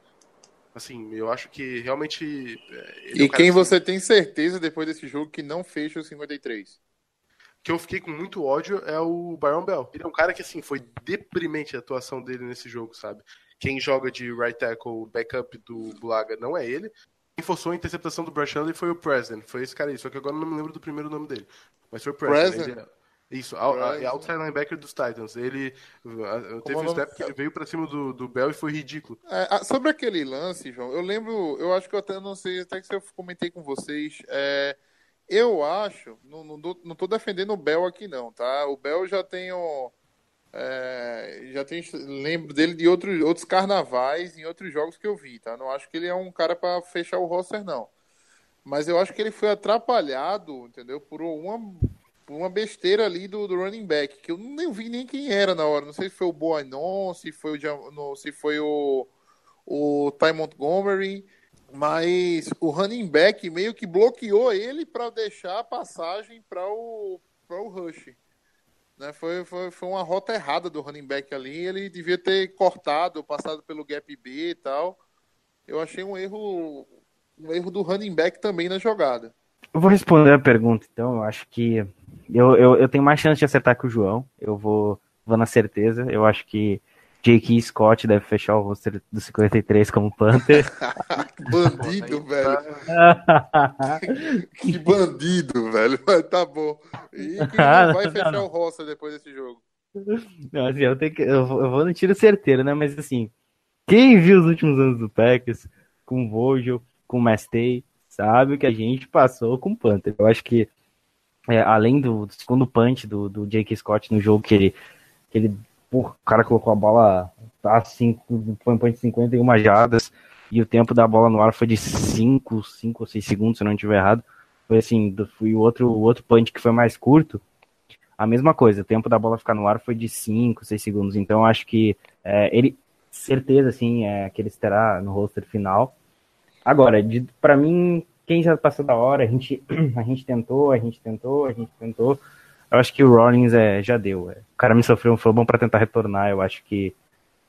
Assim, eu acho que realmente. É, e é quem você tem certeza depois desse jogo que não fecha o 53? que eu fiquei com muito ódio é o Byron Bell. Ele é um cara que, assim, foi deprimente a atuação dele nesse jogo, sabe? Quem joga de right tackle, backup do Bulaga não é ele. Quem forçou a interceptação do Brush Huntley foi o President. Foi esse cara aí, só que agora não me lembro do primeiro nome dele. Mas foi o President. President. Isso, President. outside linebacker dos Titans. Ele teve um step que ele veio pra cima do, do Bell e foi ridículo. É, sobre aquele lance, João, eu lembro, eu acho que eu até não sei, até que eu comentei com vocês. É, eu acho, não, não, não tô defendendo o Bell aqui não, tá? O Bell já tem um é, já tem, lembro dele de outros, outros carnavais em outros jogos que eu vi, tá? Não acho que ele é um cara para fechar o roster, não. Mas eu acho que ele foi atrapalhado, entendeu? Por uma, por uma besteira ali do, do running back, que eu nem vi nem quem era na hora. Não sei se foi o Boanon, se foi o, se foi o, o Ty Montgomery, mas o running back meio que bloqueou ele para deixar a passagem para o, o Rush. Né? Foi, foi, foi uma rota errada do running back ali. Ele devia ter cortado, passado pelo gap B e tal. Eu achei um erro, um erro do running back também na jogada. Eu vou responder a pergunta, então. Eu acho que eu, eu, eu tenho mais chance de acertar que o João. Eu vou, vou na certeza. Eu acho que J.K. Scott deve fechar o roster do 53 como Panther. que bandido, velho. que bandido, velho. Mas tá bom. E quem ah, vai fechar não. o roster depois desse jogo? Não, assim, eu, tenho que, eu, vou, eu vou no tiro certeiro, né? Mas assim, quem viu os últimos anos do Packers, com o Vogel, com o Mastey, sabe o que a gente passou com o Panther. Eu acho que, é, além do, do, segundo punch do, do Jake Scott no jogo, que ele, que ele o cara colocou a bola tá assim, foi um punch de 51 jardas, e o tempo da bola no ar foi de 5, 5 ou 6 segundos, se eu não estiver errado. Foi assim, foi o outro, o outro punch que foi mais curto, a mesma coisa, o tempo da bola ficar no ar foi de 5, 6 segundos. Então acho que é, ele, certeza, assim, é, que ele estará no roster final. Agora, para mim, quem já passou da hora, a gente, a gente tentou, a gente tentou, a gente tentou. Eu acho que o Rollins é, já deu. É. O cara me sofreu um flobão para tentar retornar. Eu acho que.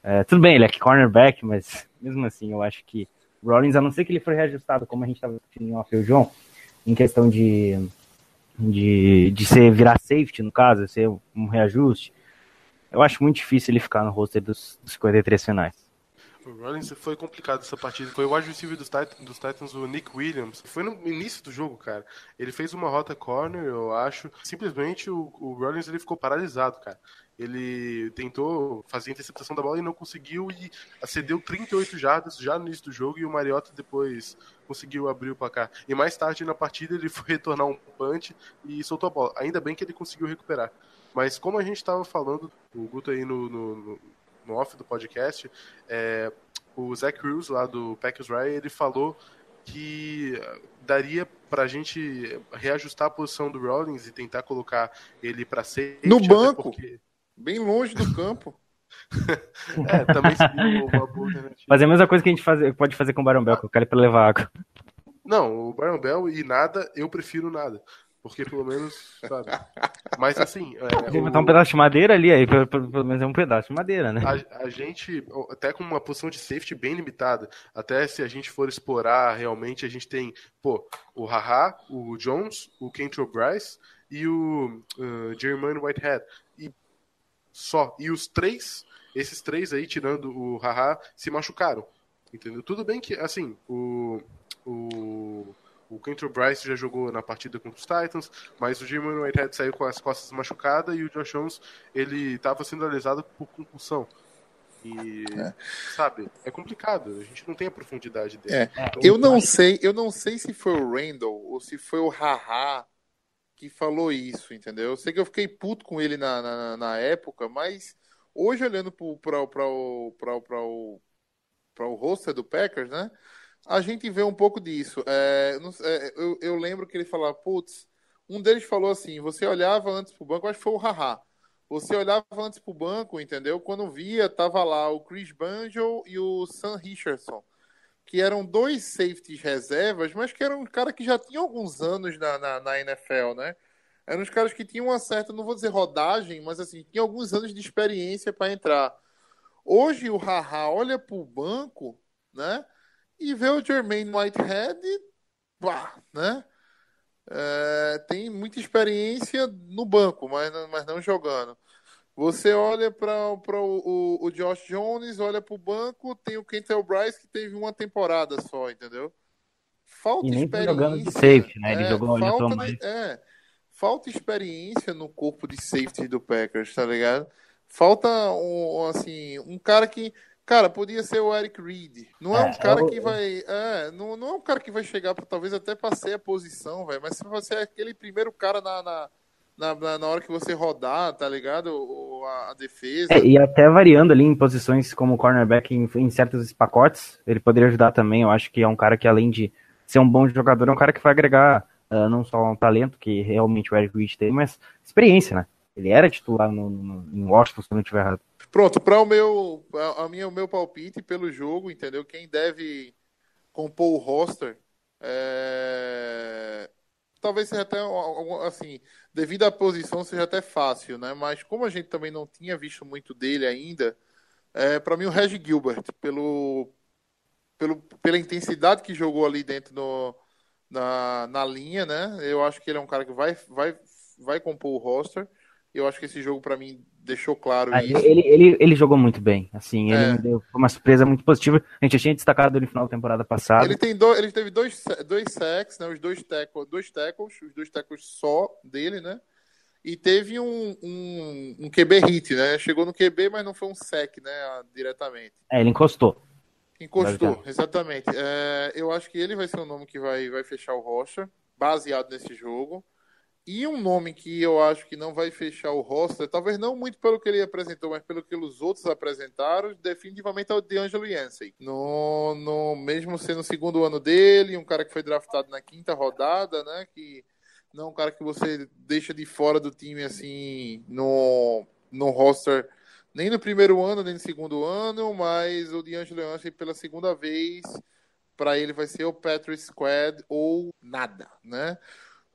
É, tudo bem, ele é cornerback, mas mesmo assim, eu acho que o Rollins, a não ser que ele for reajustado, como a gente estava discutindo em off, o João, em questão de, de, de ser virar safety, no caso, ser um reajuste, eu acho muito difícil ele ficar no roster dos, dos 53 finais. O Rollins foi complicado essa partida. Foi o receiver dos dos Titans, o Nick Williams. Foi no início do jogo, cara. Ele fez uma rota corner, eu acho. Simplesmente o, o Rollins ele ficou paralisado, cara. Ele tentou fazer a interceptação da bola e não conseguiu e acedeu 38 jardas já no início do jogo e o Mariota depois conseguiu abrir o placar. E mais tarde na partida ele foi retornar um punch e soltou a bola. Ainda bem que ele conseguiu recuperar. Mas como a gente estava falando, o Guto aí no, no off do podcast, é, o Zach Cruz, lá do Packers Rye, ele falou que daria para a gente reajustar a posição do Rollins e tentar colocar ele para ser no banco, porque... bem longe do campo. é, também seria uma boa Fazer a mesma coisa que a gente faz, pode fazer com o Barão Bell, colocar ele para levar água. Não, o Barão Bell e nada, eu prefiro nada. Porque pelo menos, sabe? Mas assim. É, botar um pedaço de madeira ali, aí pelo, menos é um pedaço de madeira, né? A, a, gente, até com uma posição de safety bem limitada, até se a gente for explorar realmente, a gente tem, pô, o Haha, o Jones, o Kentrell Bryce e o uh, Jermaine Whitehead. E só. E os três, esses três aí, tirando o Haha, se machucaram. Entendeu? Tudo bem que, assim, o. o o Kentrell Bryce já jogou na partida contra os Titans, mas o Jimmy Whitehead saiu com as costas machucadas e o Josh Jones ele estava sendo analisado por concussão. E, é. sabe, é complicado. A gente não tem a profundidade dele. É. Então, eu não sei, eu não sei se foi o Randall ou se foi o Haha que falou isso, entendeu? Eu sei que eu fiquei puto com ele na, na, na época, mas hoje olhando para o para o roster do Packers, né? A gente vê um pouco disso. É, é, eu, eu, lembro que ele falava, putz, um deles falou assim: você olhava antes pro banco, acho que foi o Haha. Você olhava antes pro banco, entendeu? Quando via, tava lá o Chris Banjo e o Sam Richardson, que eram dois safeties reservas, mas que eram um cara que já tinham alguns anos na, na, na NFL, né? Eram os caras que tinham uma certa, não vou dizer rodagem, mas assim, tinham alguns anos de experiência para entrar. Hoje o Haha olha pro banco, né? E vê o Jermaine Whitehead, pá, né? É, tem muita experiência no banco, mas, mas não jogando. Você olha para o, o, Josh Jones, olha para o banco, tem o Kentel Bryce que teve uma temporada só, entendeu? Falta e experiência. jogando de safety, né? Ele é, jogou falta, mais. É, falta experiência no corpo de safety do Packers, tá ligado? Falta um, assim, um cara que Cara, podia ser o Eric Reed. Não é, é um cara eu... que vai. É, não, não é um cara que vai chegar para talvez até para ser a posição, velho. Mas se você é aquele primeiro cara na, na, na, na hora que você rodar, tá ligado? O, a, a defesa. É, e até variando ali em posições como cornerback em, em, certos pacotes, ele poderia ajudar também. Eu acho que é um cara que, além de ser um bom jogador, é um cara que vai agregar uh, não só um talento que realmente o Eric Reed tem, mas experiência, né? Ele era titular no, no, em Washington, se não estiver errado. Pronto, para o meu, a minha, o meu palpite pelo jogo, entendeu? Quem deve compor o roster, é... talvez seja até assim, devido à posição seja até fácil, né? Mas como a gente também não tinha visto muito dele ainda, é, para mim o Reg Gilbert, pelo, pelo, pela intensidade que jogou ali dentro no, na, na linha, né? Eu acho que ele é um cara que vai, vai, vai compor o roster. Eu acho que esse jogo, para mim, deixou claro ah, isso. Ele, ele, ele jogou muito bem, assim, ele é. me deu uma surpresa muito positiva. A gente já tinha destacado ele no final da temporada passada. Ele, tem do, ele teve dois, dois sacks, né, os dois tackles, dois tackles, os dois tackles só dele, né? E teve um, um, um QB hit, né? Chegou no QB, mas não foi um sec, né, diretamente. É, ele encostou. Encostou, exatamente. É, eu acho que ele vai ser o nome que vai, vai fechar o roster, baseado nesse jogo. E um nome que eu acho que não vai fechar o roster, talvez não muito pelo que ele apresentou, mas pelo que os outros apresentaram, definitivamente é o DeAngelo Yancey. No, no, mesmo sendo o segundo ano dele, um cara que foi draftado na quinta rodada, né? Que não é um cara que você deixa de fora do time assim no, no roster nem no primeiro ano, nem no segundo ano, mas o DeAngelo Yancey pela segunda vez, para ele vai ser o Patrick Squad ou nada, né?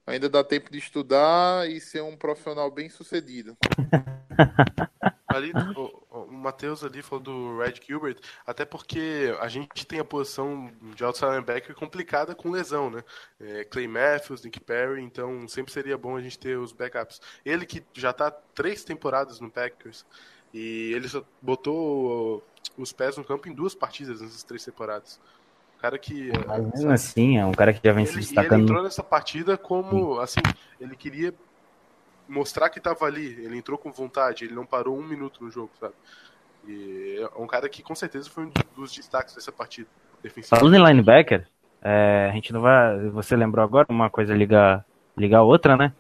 Ainda dá tempo de estudar e ser um profissional bem sucedido. Ali, o, o Matheus ali falou do Red Gilbert, até porque a gente tem a posição de outside linebacker complicada com lesão, né? É, Clay Matthews, Nick Perry, então sempre seria bom a gente ter os backups. Ele que já está três temporadas no Packers e ele só botou os pés no campo em duas partidas nessas três temporadas cara que. Mas mesmo assim, é um cara que já vem ele, se destacando. ele entrou nessa partida como, assim, ele queria mostrar que estava ali. Ele entrou com vontade, ele não parou um minuto no jogo, sabe? E é um cara que com certeza foi um dos destaques dessa partida. Falando em linebacker, é, a gente não vai. Você lembrou agora uma coisa ligar, ligar outra, né?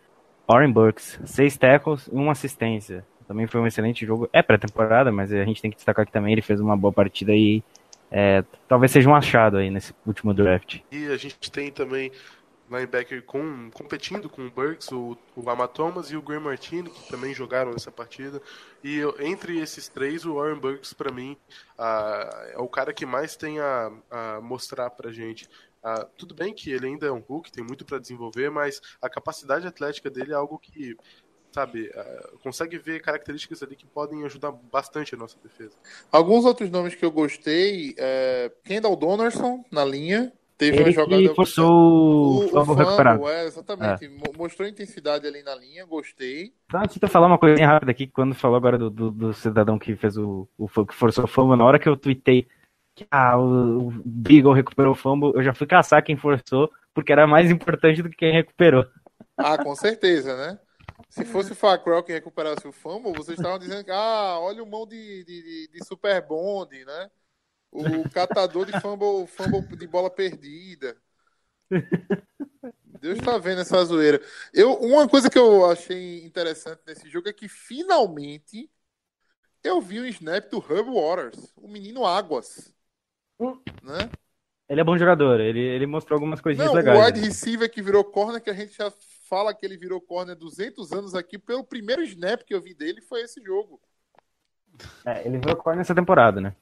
Oren Burks, seis tackles e uma assistência. Também foi um excelente jogo. É pré-temporada, mas a gente tem que destacar que também ele fez uma boa partida e é, talvez seja um achado aí nesse último draft. E a gente tem também linebacker com, competindo com o Burks, o, o Thomas e o Graham Martini, que também jogaram nessa partida. E entre esses três, o Warren Burks, para mim, é o cara que mais tem a, a mostrar pra gente. tudo bem que ele ainda é um Hulk, tem muito para desenvolver, mas a capacidade atlética dele é algo que sabe, uh, consegue ver características ali que podem ajudar bastante a nossa defesa. Alguns outros nomes que eu gostei, é Kendall Donaldson na linha, teve Ele uma jogada que forçou o, o, recuperar. É, exatamente, é. mostrou intensidade ali na linha, gostei. Tá, deixa eu falar uma coisinha rápida aqui, quando falou agora do, do, do cidadão que fez o, o que forçou o fumble, na hora que eu tuitei que ah, o, o Beagle recuperou o fumble, eu já fui caçar quem forçou, porque era mais importante do que quem recuperou. Ah, com certeza, né? Se fosse o Facrell que recuperasse o fumble, vocês estavam dizendo que, ah, olha o mão de, de, de Super Bond, né? O catador de fumble, fumble de bola perdida. Deus está vendo essa zoeira. Eu, uma coisa que eu achei interessante nesse jogo é que finalmente eu vi um snap do Herb Waters, o menino Águas. Hum. Né? Ele é bom jogador, ele, ele mostrou algumas coisinhas Não, legais. O wide receiver que virou corner, que a gente já fala que ele virou corner 200 anos aqui, pelo primeiro snap que eu vi dele foi esse jogo. É, ele virou corner essa temporada, né?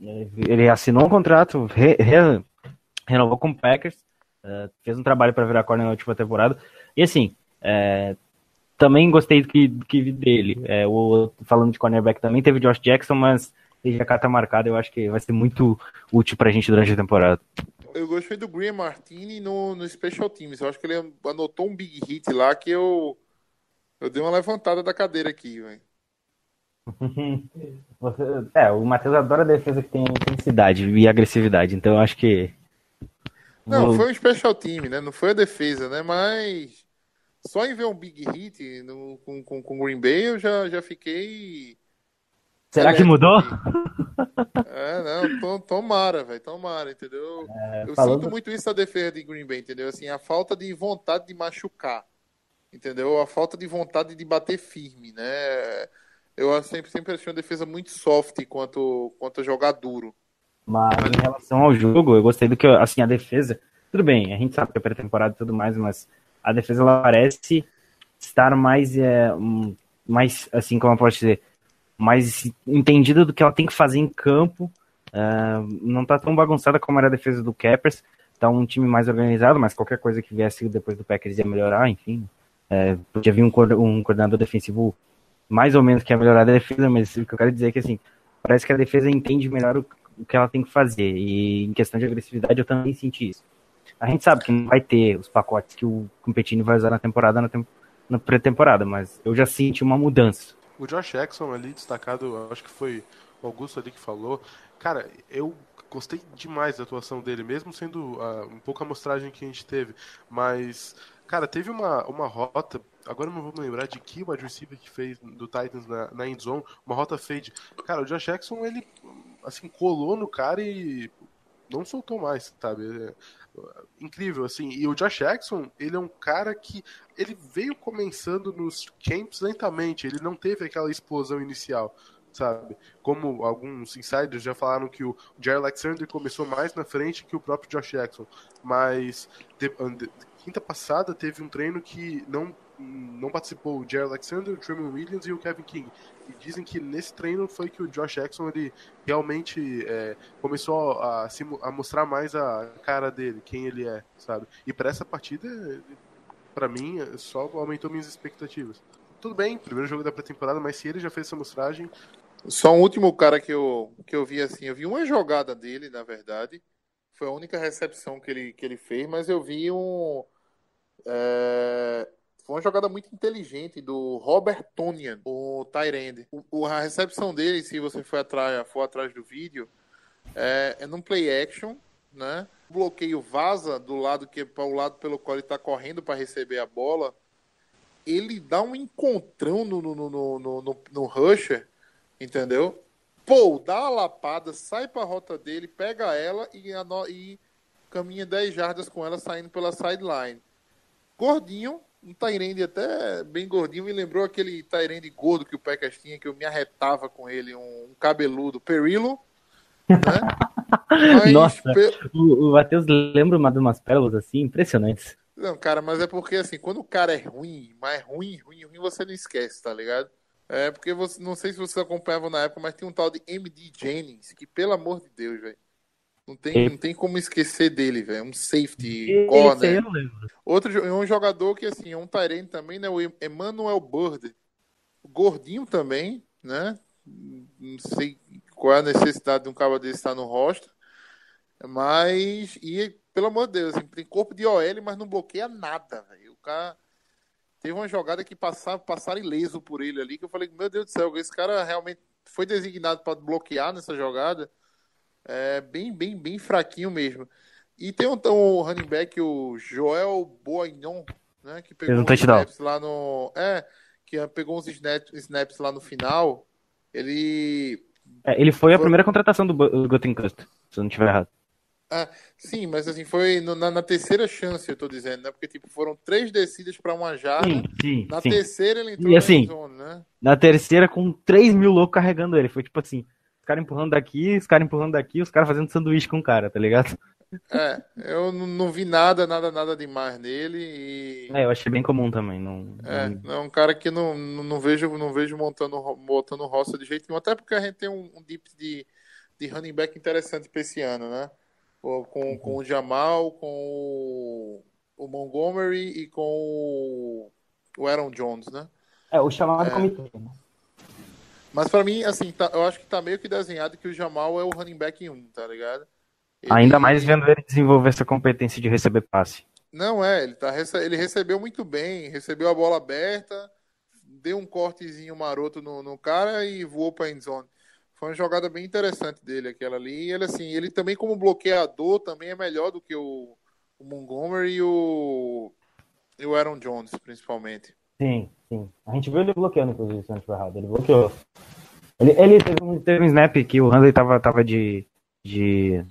Ele assinou um contrato, re, re, renovou com o Packers, uh, fez um trabalho para virar corner na última temporada. E assim, é, também gostei do que, do que vi dele. É, o, falando de cornerback também, teve Josh Jackson, mas ele já carta marcada, eu acho que vai ser muito útil pra gente durante a temporada eu gostei do Graham Martini no, no Special Teams. Eu acho que ele anotou um big hit lá que eu, eu dei uma levantada da cadeira aqui, velho. é, o Matheus adora a defesa que tem intensidade e agressividade, então eu acho que. Não, foi um special team, né? Não foi a defesa, né? Mas só em ver um big hit no, com, com, com Green Bay eu já, já fiquei Será que mudou? É, não, tomara, velho, tomara, entendeu? É, eu falando... sinto muito isso da defesa de Green Bay, entendeu? Assim, a falta de vontade de machucar, entendeu? A falta de vontade de bater firme, né? Eu sempre, sempre achei uma defesa muito soft quanto, quanto a jogar duro. Mas em relação ao jogo, eu gostei do que, assim, a defesa, tudo bem, a gente sabe que é pré-temporada e tudo mais, mas a defesa, ela parece estar mais, é, mais, assim, como eu posso dizer, mais entendida do que ela tem que fazer em campo. Uh, não tá tão bagunçada como era a defesa do Cappers. Tá um time mais organizado, mas qualquer coisa que viesse depois do Packers ia melhorar, enfim. Uh, podia vir um, um coordenador defensivo mais ou menos que ia melhorar a defesa, mas o que eu quero dizer é que assim, parece que a defesa entende melhor o, o que ela tem que fazer. E em questão de agressividade eu também senti isso. A gente sabe que não vai ter os pacotes que o Competini vai usar na temporada, na, na pré-temporada, mas eu já senti uma mudança. O Josh Jackson ali, destacado, acho que foi o Augusto ali que falou. Cara, eu gostei demais da atuação dele, mesmo sendo uh, um pouco a amostragem que a gente teve. Mas, cara, teve uma, uma rota, agora não vou me lembrar de que wide receiver que fez do Titans na, na end zone, uma rota fade. Cara, o Josh Jackson, ele assim, colou no cara e não soltou mais, sabe? Incrível, assim. E o Josh Jackson, ele é um cara que ele veio começando nos camps lentamente, ele não teve aquela explosão inicial, sabe? Como alguns insiders já falaram que o Jerry Alexander começou mais na frente que o próprio Josh Jackson, mas de, de, quinta passada teve um treino que não não participou o Jerry Alexander, o Tremon Williams e o Kevin King. E dizem que nesse treino foi que o Josh Jackson ele realmente é, começou a, a, mostrar mais a cara dele, quem ele é, sabe? E para essa partida, para mim, só aumentou minhas expectativas. Tudo bem, primeiro jogo da pré-temporada, mas se ele já fez essa mostragem. Só um último cara que eu, que eu vi assim, eu vi uma jogada dele, na verdade. Foi a única recepção que ele, que ele fez, mas eu vi um. É, foi uma jogada muito inteligente do Robert Tonian, o Tyrande. A recepção dele, se você for atrás, for atrás do vídeo, é, é num play action, né? O bloqueio vaza do lado que para o lado pelo qual ele está correndo para receber a bola. Ele dá um encontrão no, no, no, no, no, no rusher, entendeu? Pô, dá a lapada, sai para a rota dele, pega ela e, e caminha 10 jardas com ela saindo pela sideline. Gordinho, um Tyrande até bem gordinho, me lembrou aquele Tyrande gordo que o Packers tinha, que eu me arretava com ele, um, cabeludo, Perillo, né? Mas, Nossa, pe... o, o Matheus lembra uma de umas pérolas assim, impressionantes. Não, cara, mas é porque assim, quando o cara é ruim, mas ruim, ruim, ruim, você não esquece, tá ligado? É porque você, não sei se você acompanhava na época, mas tem um tal de MD Jennings, que pelo amor de Deus, velho. Não tem, não tem como esquecer dele, velho. Um safety corner. Outro um jogador que, assim, é um Tyrene também, né? O Emmanuel Bird. Gordinho também, né? Não sei qual é a necessidade de um cara desse estar no rosto. Mas, e pelo amor de Deus, assim, tem corpo de OL, mas não bloqueia nada, velho. O cara teve uma jogada que passava, passaram ileso por ele ali, que eu falei, meu Deus do céu, esse cara realmente foi designado para bloquear nessa jogada. É bem, bem, bem fraquinho mesmo. E tem então o running back, o Joel Boignon, né? Que pegou uns snaps lá no. É, que pegou uns snaps, snaps lá no final. Ele. É, ele foi, foi, a primeira contratação do, Gotenkust, se eu não estiver errado. Ah, sim, mas assim, foi no, na, na, terceira chance, eu tô dizendo, né? Porque, tipo, foram três descidas para uma jarda. Sim, sim, na sim. terceira ele entrou e, assim, na zone, né? Na terceira, com 3 mil loucos carregando ele. Foi tipo assim, caras empurrando daqui, os caras empurrando daqui, os caras fazendo sanduíche com o cara, tá ligado? É, eu não vi nada, nada, nada demais nele e... É, eu achei bem comum também. Não, é, é um cara que não, não, vejo, não vejo montando, montando roça de jeito nenhum, até porque a gente tem um, um dip de, de running back interessante pra esse ano, né? Com, uhum. com o Jamal, com o, o Montgomery e com o, o Aaron Jones, né? É, o chamado é. comitê, né? Mas para mim, assim, tá, eu acho que tá meio que desenhado que o Jamal é o running back 1, tá ligado? Ele... Ainda mais vendo ele desenvolver essa competência de receber passe. Não é, ele, tá, ele recebeu muito bem, recebeu a bola aberta, deu um cortezinho maroto no, no cara e voou pra endzone. Foi uma jogada bem interessante dele, aquela ali. E ele, assim, ele também como bloqueador também é melhor do que o, o Montgomery e o, e o Aaron Jones, principalmente. Sim, sim. A gente viu ele bloqueando, inclusive, se não estiver errado. Ele bloqueou. Ele, ele teve, um, teve um snap que o Handley tava, tava de, de,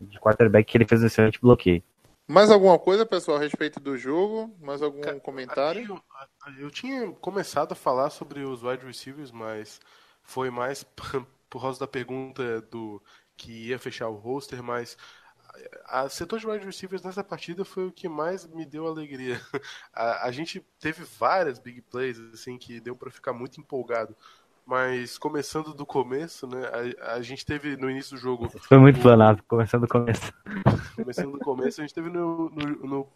de quarterback que ele fez um excelente bloqueio. Mais alguma coisa, pessoal, a respeito do jogo? Mais algum Cara, comentário? Eu, eu, tinha começado a falar sobre os wide receivers, mas foi mais por causa da pergunta do que ia fechar o roster, mas a setor de wide receivers nessa partida foi o que mais me deu alegria. A, a gente teve várias big plays assim que deu para ficar muito empolgado. Mas começando do começo, né? A, a gente teve no início do jogo. Foi muito o, planado, começando do começo. Começando do começo, a gente teve no, no, no,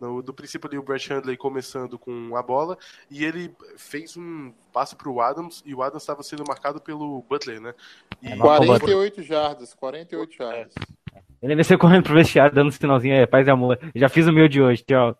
no do princípio ali o Brett Handley começando com a bola e ele fez um passo para o Adams e o Adams estava sendo marcado pelo Butler, né? E... 48 jardas, 48 jardas. É. Ele desceu correndo pro vestiário, dando um sinalzinho, é, paz e amor. Já fiz o meu de hoje, tchau.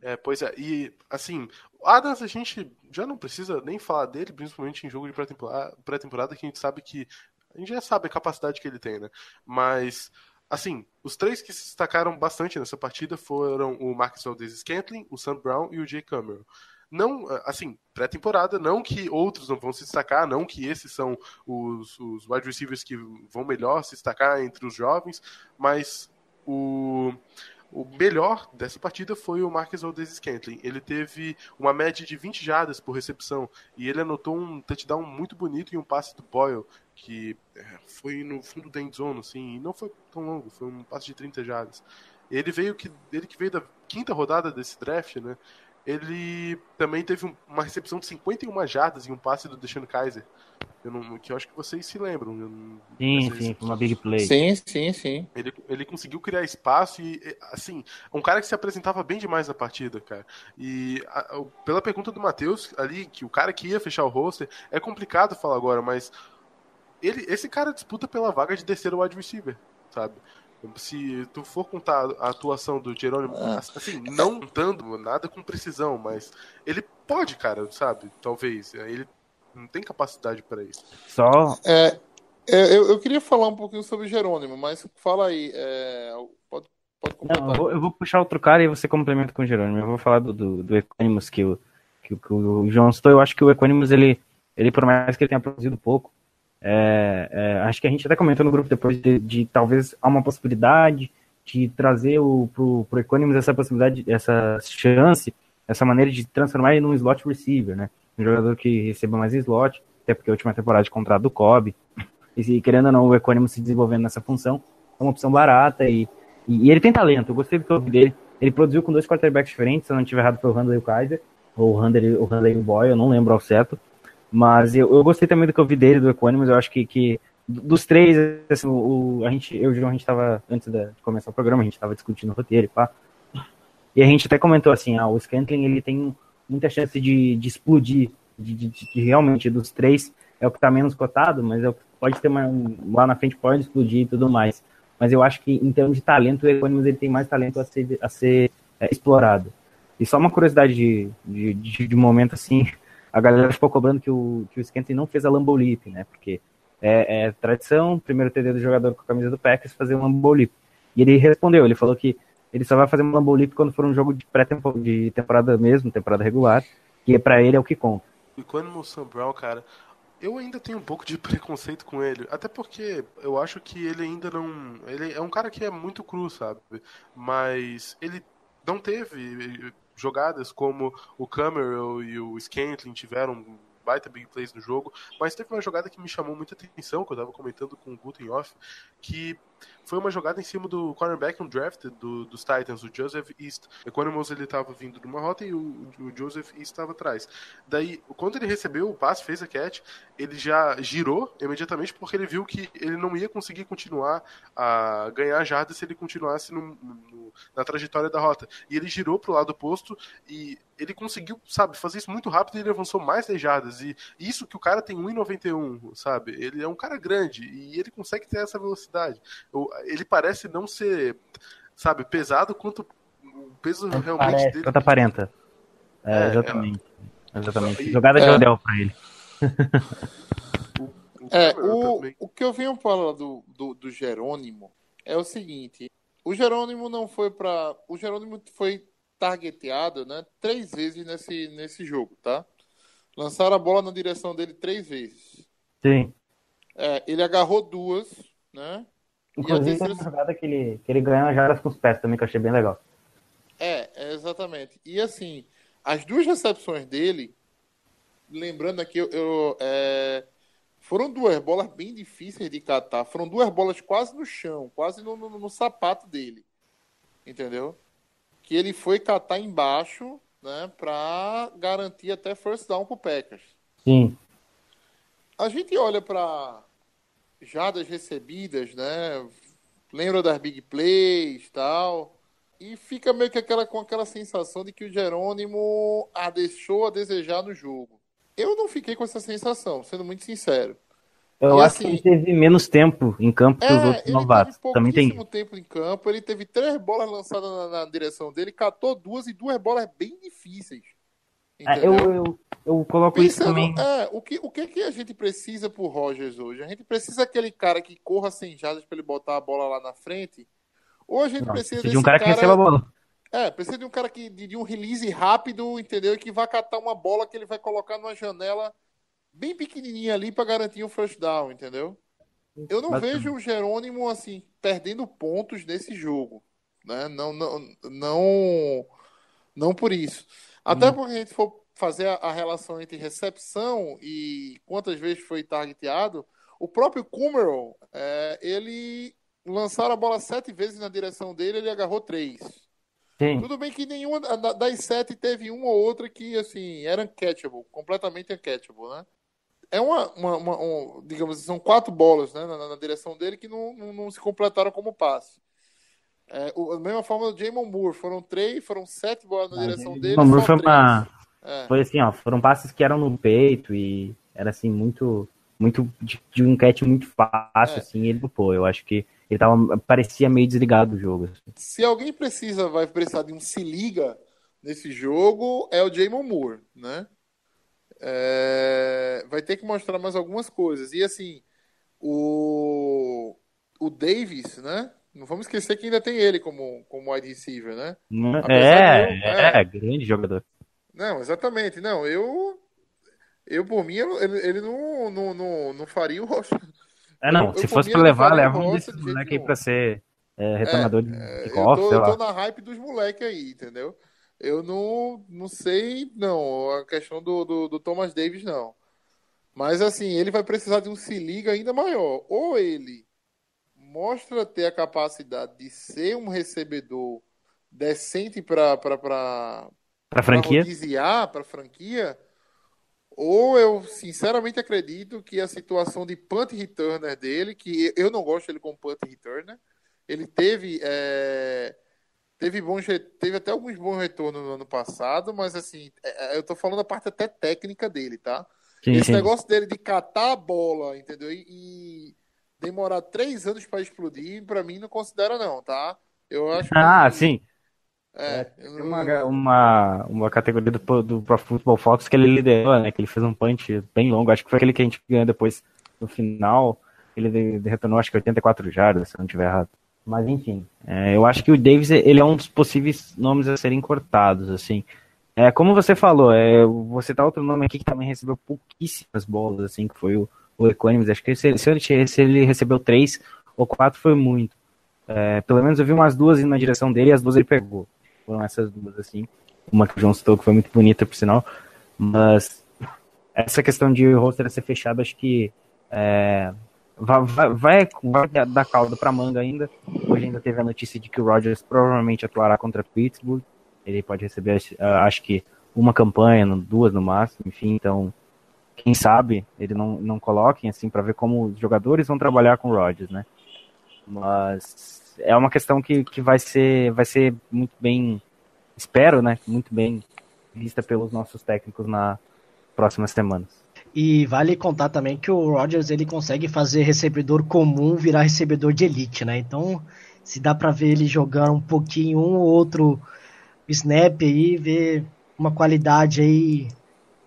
É, pois é, e assim, Adams a gente já não precisa nem falar dele, principalmente em jogo de pré-temporada, pré-temporada que a gente sabe que. A gente já sabe a capacidade que ele tem, né? Mas, assim, os três que se destacaram bastante nessa partida foram o Marcus Valdez Scantling, o Sam Brown e o Jay Cameron. Não, assim, pré-temporada, não que outros não vão se destacar, não que esses são os, os wide receivers que vão melhor se destacar entre os jovens, mas o, o melhor dessa partida foi o Marcus Aldez Scantling. Ele teve uma média de 20 jardas por recepção e ele anotou um touchdown muito bonito e um passe do Boyle, que é, foi no fundo da endzone, assim, e não foi tão longo, foi um passe de 30 jardas. Ele veio que ele que veio da quinta rodada desse draft, né? Ele também teve uma recepção de 51 jardas e um passe do Deshaun Kaiser. Eu não, que eu acho que vocês se lembram. Não, sim, sim, uma big play. Sim, sim, sim. Ele, ele conseguiu criar espaço e, assim, um cara que se apresentava bem demais na partida, cara. E a, pela pergunta do Matheus, ali, que o cara que ia fechar o roster, é complicado falar agora, mas ele, esse cara disputa pela vaga de terceiro wide receiver, sabe? Se tu for contar a atuação do Jerônimo, ah. assim, não dando nada com precisão, mas ele pode, cara, sabe? Talvez. Ele não tem capacidade para isso. Só. É, é, eu, eu queria falar um pouquinho sobre o Jerônimo, mas fala aí. É, pode, pode não, eu, vou, eu vou, puxar outro cara e você complementa com o Jerônimo. Eu vou falar do, do, do Equanimus que o, que, que o João citou. Eu acho que o Equanimus, ele, ele, por mais que ele tenha produzido pouco, é, é, acho que a gente até comentou no grupo depois de, de talvez há uma possibilidade de trazer o, pro, pro Equanimus essa possibilidade, essa chance, essa maneira de transformar ele num slot receiver, né? Um jogador que receba mais slot, até porque a última temporada de contrato do Kobe. E querendo ou não, o Equanimus se desenvolvendo nessa função, é uma opção barata e, e, e ele tem talento. Eu gostei do que dele. Ele produziu com dois quarterbacks diferentes, se eu não estiver errado, foi o e o Kaiser, ou o Handley, o e o Boy, eu não lembro ao certo. Mas eu, eu gostei também do que eu vi dele, do Equanimus. Eu acho que, que dos três, assim, o, a gente, eu e o João, a gente tava, antes de começar o programa, a gente tava discutindo o roteiro e pá. E a gente até comentou assim, ah, o Scantling, ele tem muita chance de, de explodir, de, de, de, realmente, dos três, é o que tá menos cotado, mas é pode ter lá na frente pode explodir e tudo mais. Mas eu acho que, em termos de talento, o Equanimus, ele tem mais talento a ser, a ser é, explorado. E só uma curiosidade de, de, de, de momento, assim, a galera ficou cobrando que o, que o Scantling não fez a Lambo Leap, né? Porque é, é, tradição, primeiro TD do jogador com a camisa do Packers fazer um Lambo Leap. E ele respondeu, ele falou que ele só vai fazer um Lambo Leap quando for um jogo de pré-temporada de temporada mesmo, temporada regular, que para ele é o que conta. E quando o Sam Brown, cara, eu ainda tenho um pouco de preconceito com ele, até porque eu acho que ele ainda não, ele é um cara que é muito cru, sabe? Mas ele não teve jogadas como o Cameron e o Scantling tiveram baita big plays no jogo, mas teve uma jogada que me chamou muita atenção, que eu estava comentando com o Guten Off, que foi uma jogada em cima do cornerback um draft do, dos Titans, o Joseph East. Equanimous ele estava vindo de uma rota e o, o Joseph East estava atrás. Daí, quando ele recebeu o passe, fez a catch, ele já girou imediatamente porque ele viu que ele não ia conseguir continuar a ganhar jardas se ele continuasse no, no, na trajetória da rota. E ele girou para o lado oposto e ele conseguiu, sabe, fazer isso muito rápido e ele avançou mais 10 jardas. E isso que o cara tem 1,91, sabe? Ele é um cara grande e ele consegue ter essa velocidade. Ele parece não ser, sabe, pesado quanto o peso realmente parece, dele. Quanto aparenta. É, é, exatamente. É... Exatamente. Jogada de é. Odell pra ele. o, é, o, o que eu venho falar do, do, do Jerônimo é o seguinte: o Jerônimo não foi para. O Jerônimo foi targeteado né, três vezes nesse, nesse jogo, tá? Lançaram a bola na direção dele três vezes. Sim. É, ele agarrou duas, né? Inclusive, terceira... uma jogada que ele, que ele ganhou jardas com os pés também, que eu achei bem legal. É, é, exatamente. E assim, as duas recepções dele, lembrando aqui, eu, eu é, foram duas bolas bem difíceis de catar. Foram duas bolas quase no chão, quase no, no, no sapato dele. Entendeu? que ele foi catar embaixo, né, para garantir até first down pro Packers. Sim. A gente olha para jadas recebidas, né, lembra das big plays, tal, e fica meio que aquela com aquela sensação de que o Jerônimo a deixou a desejar no jogo. Eu não fiquei com essa sensação, sendo muito sincero. Eu e acho assim, que ele teve menos tempo em campo que é, os outros novatos. Também tem. tempo em campo. Ele teve três bolas lançadas na, na, direção dele, catou duas e duas bolas bem difíceis. É, eu, eu, eu, coloco Pensando, isso também. É, o que, o que, que a gente precisa pro Rogers hoje? A gente precisa aquele cara que corra sem jardas para ele botar a bola lá na frente. Ou a gente Não, precisa de um cara, cara que receba a bola. É, precisa de um cara que de, de um release rápido, entendeu? E que vai catar uma bola que ele vai colocar numa janela bem pequenininha ali para garantir um first down, entendeu? Eu não Mas- vejo o Jerônimo assim perdendo pontos nesse jogo, né? Não, não, não, não por isso. Até porque a gente for fazer a, a relação entre recepção e quantas vezes foi targeteado, o próprio Kumerow, é, ele lançaram a bola sete vezes na direção dele, ele agarrou três. Sim. Tudo bem que nenhuma da- das sete teve uma ou outra que, assim, era uncatchable, completamente uncatchable, né? É uma, uma, uma- um- digamos assim, são quatro bolas, né, na, na direção dele que não, não, não se completaram como passe. É, o- da mesma forma do Jamon Moore, foram três, foram sete bolas na direção dele, O Moore foi três. uma. É. Foi assim, ó, foram passes que eram no peito e era assim, muito. Muito de, de um catch muito fácil, É. assim, ele pô, eu acho que ele tava, parecia meio desligado do jogo. assim. Se alguém precisa, vai precisar de um se liga nesse jogo, é o Jamon Moore, né? É, vai ter que mostrar mais algumas coisas. E assim, o, o Davis, né? Não vamos esquecer que ainda tem ele como, como wide receiver, né? É, eu- é, é. grande jogador. Não, exatamente. Não, eu. Eu, por mim, ele, ele não, não, não, não faria o roster. É, não, Eu- se eu, fosse pra mim, levar, leva um desses de moleques aí pra ser é, retornador de Eu kickoff, tô, sei eu lá. tô na hype dos moleques aí, entendeu? Eu não, não sei, não, a questão do, do, do Thomas Davis, não. Mas, assim, ele vai precisar de um se liga ainda maior. Ou ele mostra ter a capacidade de ser um recebedor decente para Pra para franquia. rodiciar para franquia, ou eu sinceramente acredito que a situação de punt returner dele, que eu não gosto dele como punt returner, ele teve é, teve bons teve até alguns bons retornos no ano passado, mas assim, é, é, eu tô falando da parte até técnica dele, tá? Sim, Esse sim. negócio dele de catar a bola, entendeu? E, demorar três anos para explodir, para mim não considera não, tá? Eu acho que Ah, sim. É, eu Tem uma, uma, uma categoria do, do Pro Football Fox que ele liderou, né? Que ele fez um punch bem longo. Acho que foi aquele que a gente ganhou depois no final. Ele retornou, acho que 84 jardas, se não estiver errado. Mas enfim, é, eu acho que o Davis ele é um dos possíveis nomes a serem cortados, assim. É, como você falou, é, você tá outro nome aqui que também recebeu pouquíssimas bolas, assim, que foi o, o Equanimus. Acho que se, se ele, se ele recebeu três ou quatro foi muito. É, pelo menos eu vi umas duas indo na direção dele e as duas ele pegou. Foram essas duas, assim. Uma que o João citou, que foi muito bonita, por sinal. Mas essa questão de o roster ser fechado, acho que é, vai, vai, vai, dar caldo pra manga ainda. Hoje ainda teve a notícia de que o Rodgers provavelmente atuará contra Pittsburgh. Ele pode receber, ah, acho que, uma campanha, duas no máximo, enfim, então, quem sabe ele não, não coloquem, assim, para ver como os jogadores vão trabalhar com o Rodgers, né? Mas é uma questão que, que vai, ser, vai ser muito bem, espero, né? Muito bem vista pelos nossos técnicos na próximas semanas. E vale contar também que o Rodgers ele consegue fazer recebedor comum virar recebedor de elite, né? Então, se dá pra ver ele jogar um pouquinho um ou outro snap aí, ver uma qualidade aí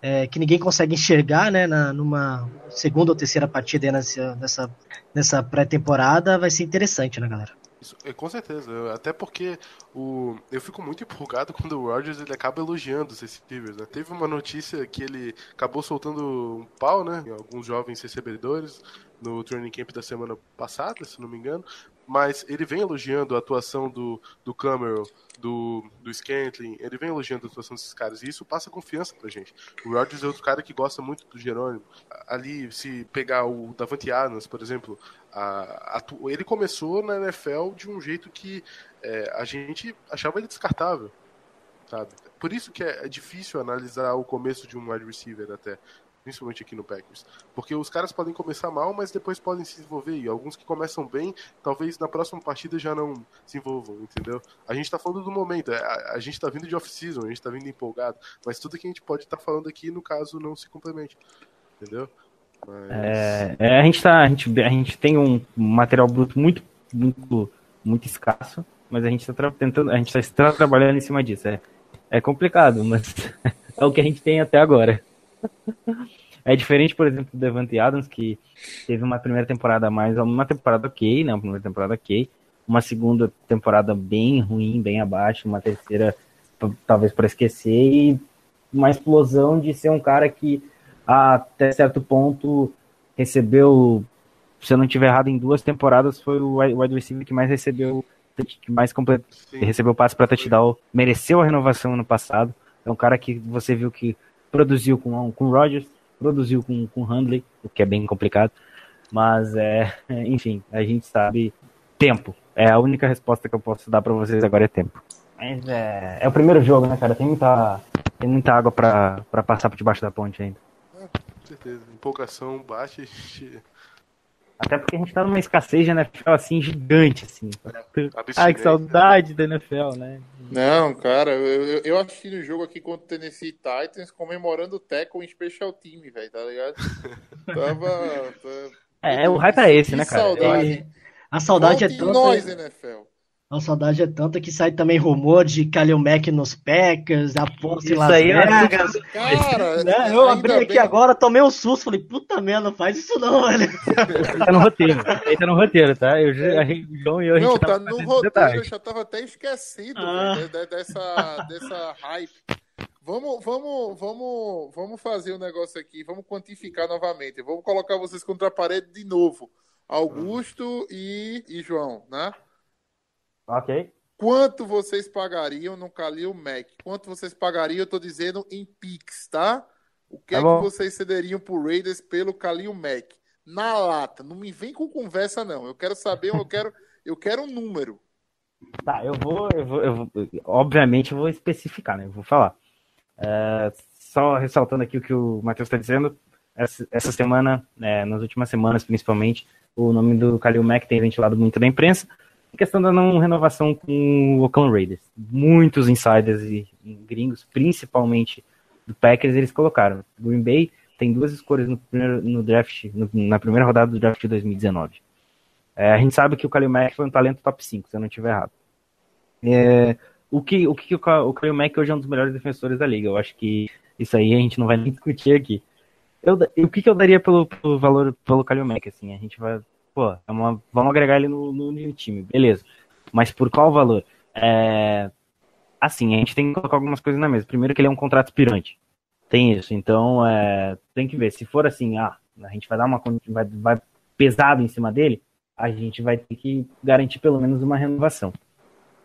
é, que ninguém consegue enxergar, né? Na, numa segunda ou terceira partida nessa, nessa, nessa pré-temporada, vai ser interessante, né, galera? Isso, é, com certeza, até porque o, eu fico muito empolgado quando o Rodgers ele acaba elogiando os receivers. Né? Teve uma notícia que ele acabou soltando um pau, né? Em alguns jovens recebedores no training camp da semana passada, se não me engano. Mas ele vem elogiando a atuação do, do Cameron, do, do Scantling, ele vem elogiando a atuação desses caras, e isso passa confiança pra gente. O Rodgers é outro cara que gosta muito do Jerônimo. Ali, se pegar o Davante Adams, por exemplo, a- atu- ele começou na NFL de um jeito que é, a gente achava ele descartável, sabe? Por isso que é, é difícil analisar o começo de um wide receiver até, principalmente aqui no Packers, porque os caras podem começar mal, mas depois podem se desenvolver e alguns que começam bem, talvez na próxima partida já não se envolvam, entendeu? A gente tá falando do momento, a, a gente tá vindo de off-season, a gente tá vindo empolgado, mas tudo que a gente pode estar falando aqui, no caso, não se complemente, entendeu? Mas... É, é, a, gente tá, a, gente, a gente tem um material bruto muito, muito, muito escasso, mas a gente está tentando, a gente está trabalhando em cima disso. É, é complicado, mas é o que a gente tem até agora. É diferente, por exemplo, do Devante Adams, que teve uma primeira temporada mais, uma temporada ok, né? Uma primeira temporada ok, uma segunda temporada bem ruim, bem abaixo, uma terceira talvez para esquecer e uma explosão de ser um cara que até certo ponto recebeu, se eu não tiver errado, em duas temporadas foi o wide receiver que mais recebeu que mais complet... recebeu passe para touchdown, mereceu a renovação ano passado. É um cara que você viu que produziu com com Rodgers, produziu com com Handley, o que é bem complicado, mas é, enfim, a gente sabe tempo. É a única resposta que eu posso dar para vocês agora é tempo. Mas é, é o primeiro jogo, né, cara? Tem muita, tem muita água para passar por debaixo da ponte ainda. É, com certeza. Empolgação baixa. Até porque a gente tá numa escassez de NFL assim gigante, assim. Ai, que saudade da NFL, né? Não, cara, eu, eu assisti no jogo aqui contra o Tennessee Titans comemorando o tackle em special team, velho, tá ligado? Tava. É, o hype é esse, né, cara? Saudade. A saudade Conte é tanta. Nós, NFL. A saudade é tanta que sai também rumor de Kalil Mack nos Packers, aposta em Las aí, é Vegas. Cara, né? eu abri aqui bem... agora, tomei um susto, falei, puta merda, não faz isso não, velho. tá no roteiro, ele tá no roteiro, tá? Eu, já, João e eu, a gente não, tá no roteiro, eu já tava até esquecido ah. dessa, dessa hype. Vamos, vamos, vamos, vamos fazer um negócio aqui, vamos quantificar novamente. Vamos colocar vocês contra a parede de novo. Augusto e, e João, né? Ok. Quanto vocês pagariam no Kalil Mac? Quanto vocês pagariam, eu tô dizendo, em Pix, tá? O que tá é bom. que vocês cederiam pro Raiders pelo Kalil Mac? Na lata. Não me vem com conversa, não. Eu quero saber, eu quero, eu quero um número. Tá, eu vou, eu vou, eu vou obviamente eu vou especificar, né? Eu vou falar. É, só ressaltando aqui o que o Matheus está dizendo, essa, essa semana, é, nas últimas semanas principalmente, o nome do Kalil Mack tem ventilado muito na imprensa, questão da não renovação com o Oakland Raiders. Muitos insiders e, e gringos, principalmente do Packers, eles colocaram. Green Bay tem duas escolhas no, primeiro, no draft, no, na primeira rodada do draft de 2019. É, a gente sabe que o Kalil Mack foi um talento top 5, se eu não estiver errado. É, o que o, que o, o Kalil Mack hoje é um dos melhores defensores da liga. Eu acho que isso aí a gente não vai nem discutir aqui. Eu, o que, que eu daria pelo, pelo valor pelo Kalil Mack, assim? A gente vai pô, é uma, vamos agregar ele no, no, no, time, beleza. Mas por qual valor? É, assim, a gente tem que colocar algumas coisas na mesa. Primeiro que ele é um contrato aspirante. Tem isso. Então, é, tem que ver. Se for assim, ah, a gente vai dar uma vai, vai pesado em cima dele, a gente vai ter que garantir pelo menos uma renovação.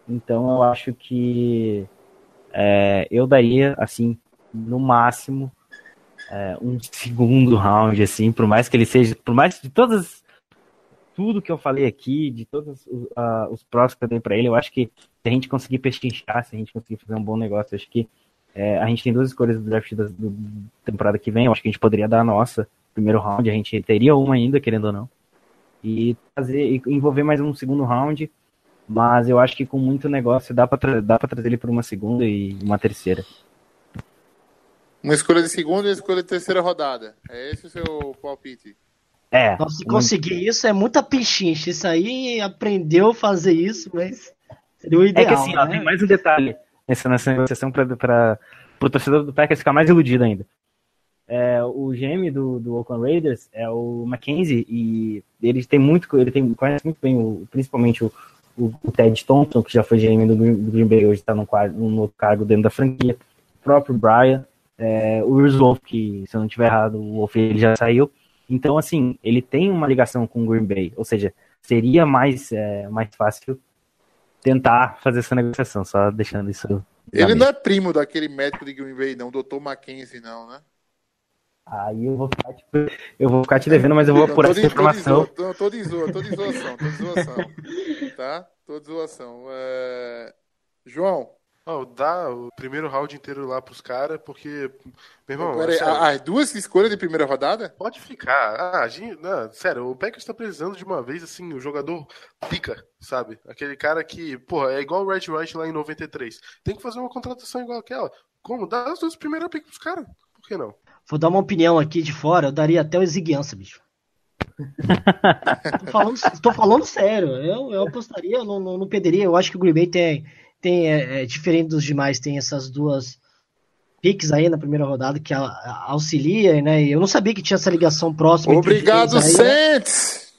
Então, eu acho que é, eu daria, assim, no máximo, é, um segundo round, assim, por mais que ele seja, por mais de todas tudo que eu falei aqui, de todos os, uh, os prós que eu dei para ele, eu acho que se a gente conseguir pechinchar, se a gente conseguir fazer um bom negócio, acho que é, a gente tem duas escolhas do draft da temporada que vem, eu acho que a gente poderia dar a nossa primeiro round, a gente teria uma ainda, querendo ou não, e fazer e envolver mais um segundo round, mas eu acho que com muito negócio dá para dá para trazer ele para uma segunda e uma terceira. Uma escolha de segunda e uma escolha de terceira rodada. É esse o seu palpite? É. Nossa, se conseguir isso é muita pichincha. Isso aí aprendeu a fazer isso, mas seria o ideal. É que assim, né? ó, tem mais um detalhe nessa, nessa negociação para o torcedor do Packers ficar mais iludido ainda. É, o GM do, do Oakland Raiders é o Mackenzie e ele tem muito, ele tem, conhece muito bem, o, principalmente o, o, o, Ted Thompson, que já foi GM do, do Green Bay, hoje está no, no cargo dentro da franquia, o próprio Brian, é, o Wolf, que se eu não estiver errado, o Wolf ele já saiu, então, assim, ele tem uma ligação com o Green Bay, ou seja, seria mais, é, mais fácil tentar fazer essa negociação, só deixando isso. Ele não é primo daquele médico de Green Bay, não, o Dr. Mackenzie, não, né? Aí eu vou ficar, tipo, eu vou ficar te devendo, mas eu vou apurar essa informação. Tô tô de zoação, tô de zoação. Tá? Tô de zoação. É... João, Oh, dá o primeiro round inteiro lá pros caras, porque. Meu irmão. Pera aí, as duas escolhas de primeira rodada? Pode ficar. Ah, gente, não, sério, o Packers tá precisando de uma vez, assim, o jogador pica, sabe? Aquele cara que, porra, é igual o Red White lá em 93. Tem que fazer uma contratação igual aquela. Como? Dá as duas primeiras picks pros caras. Por que não? Vou dar uma opinião aqui de fora, eu daria até o Exiguiança, bicho. tô, falando, tô falando sério, eu, eu apostaria, não, não, não perderia. Eu acho que o Green Bay tem tem, é, é, diferente dos demais, tem essas duas picks aí na primeira rodada que a, a auxilia, né? Eu não sabia que tinha essa ligação próxima. Obrigado, Saints!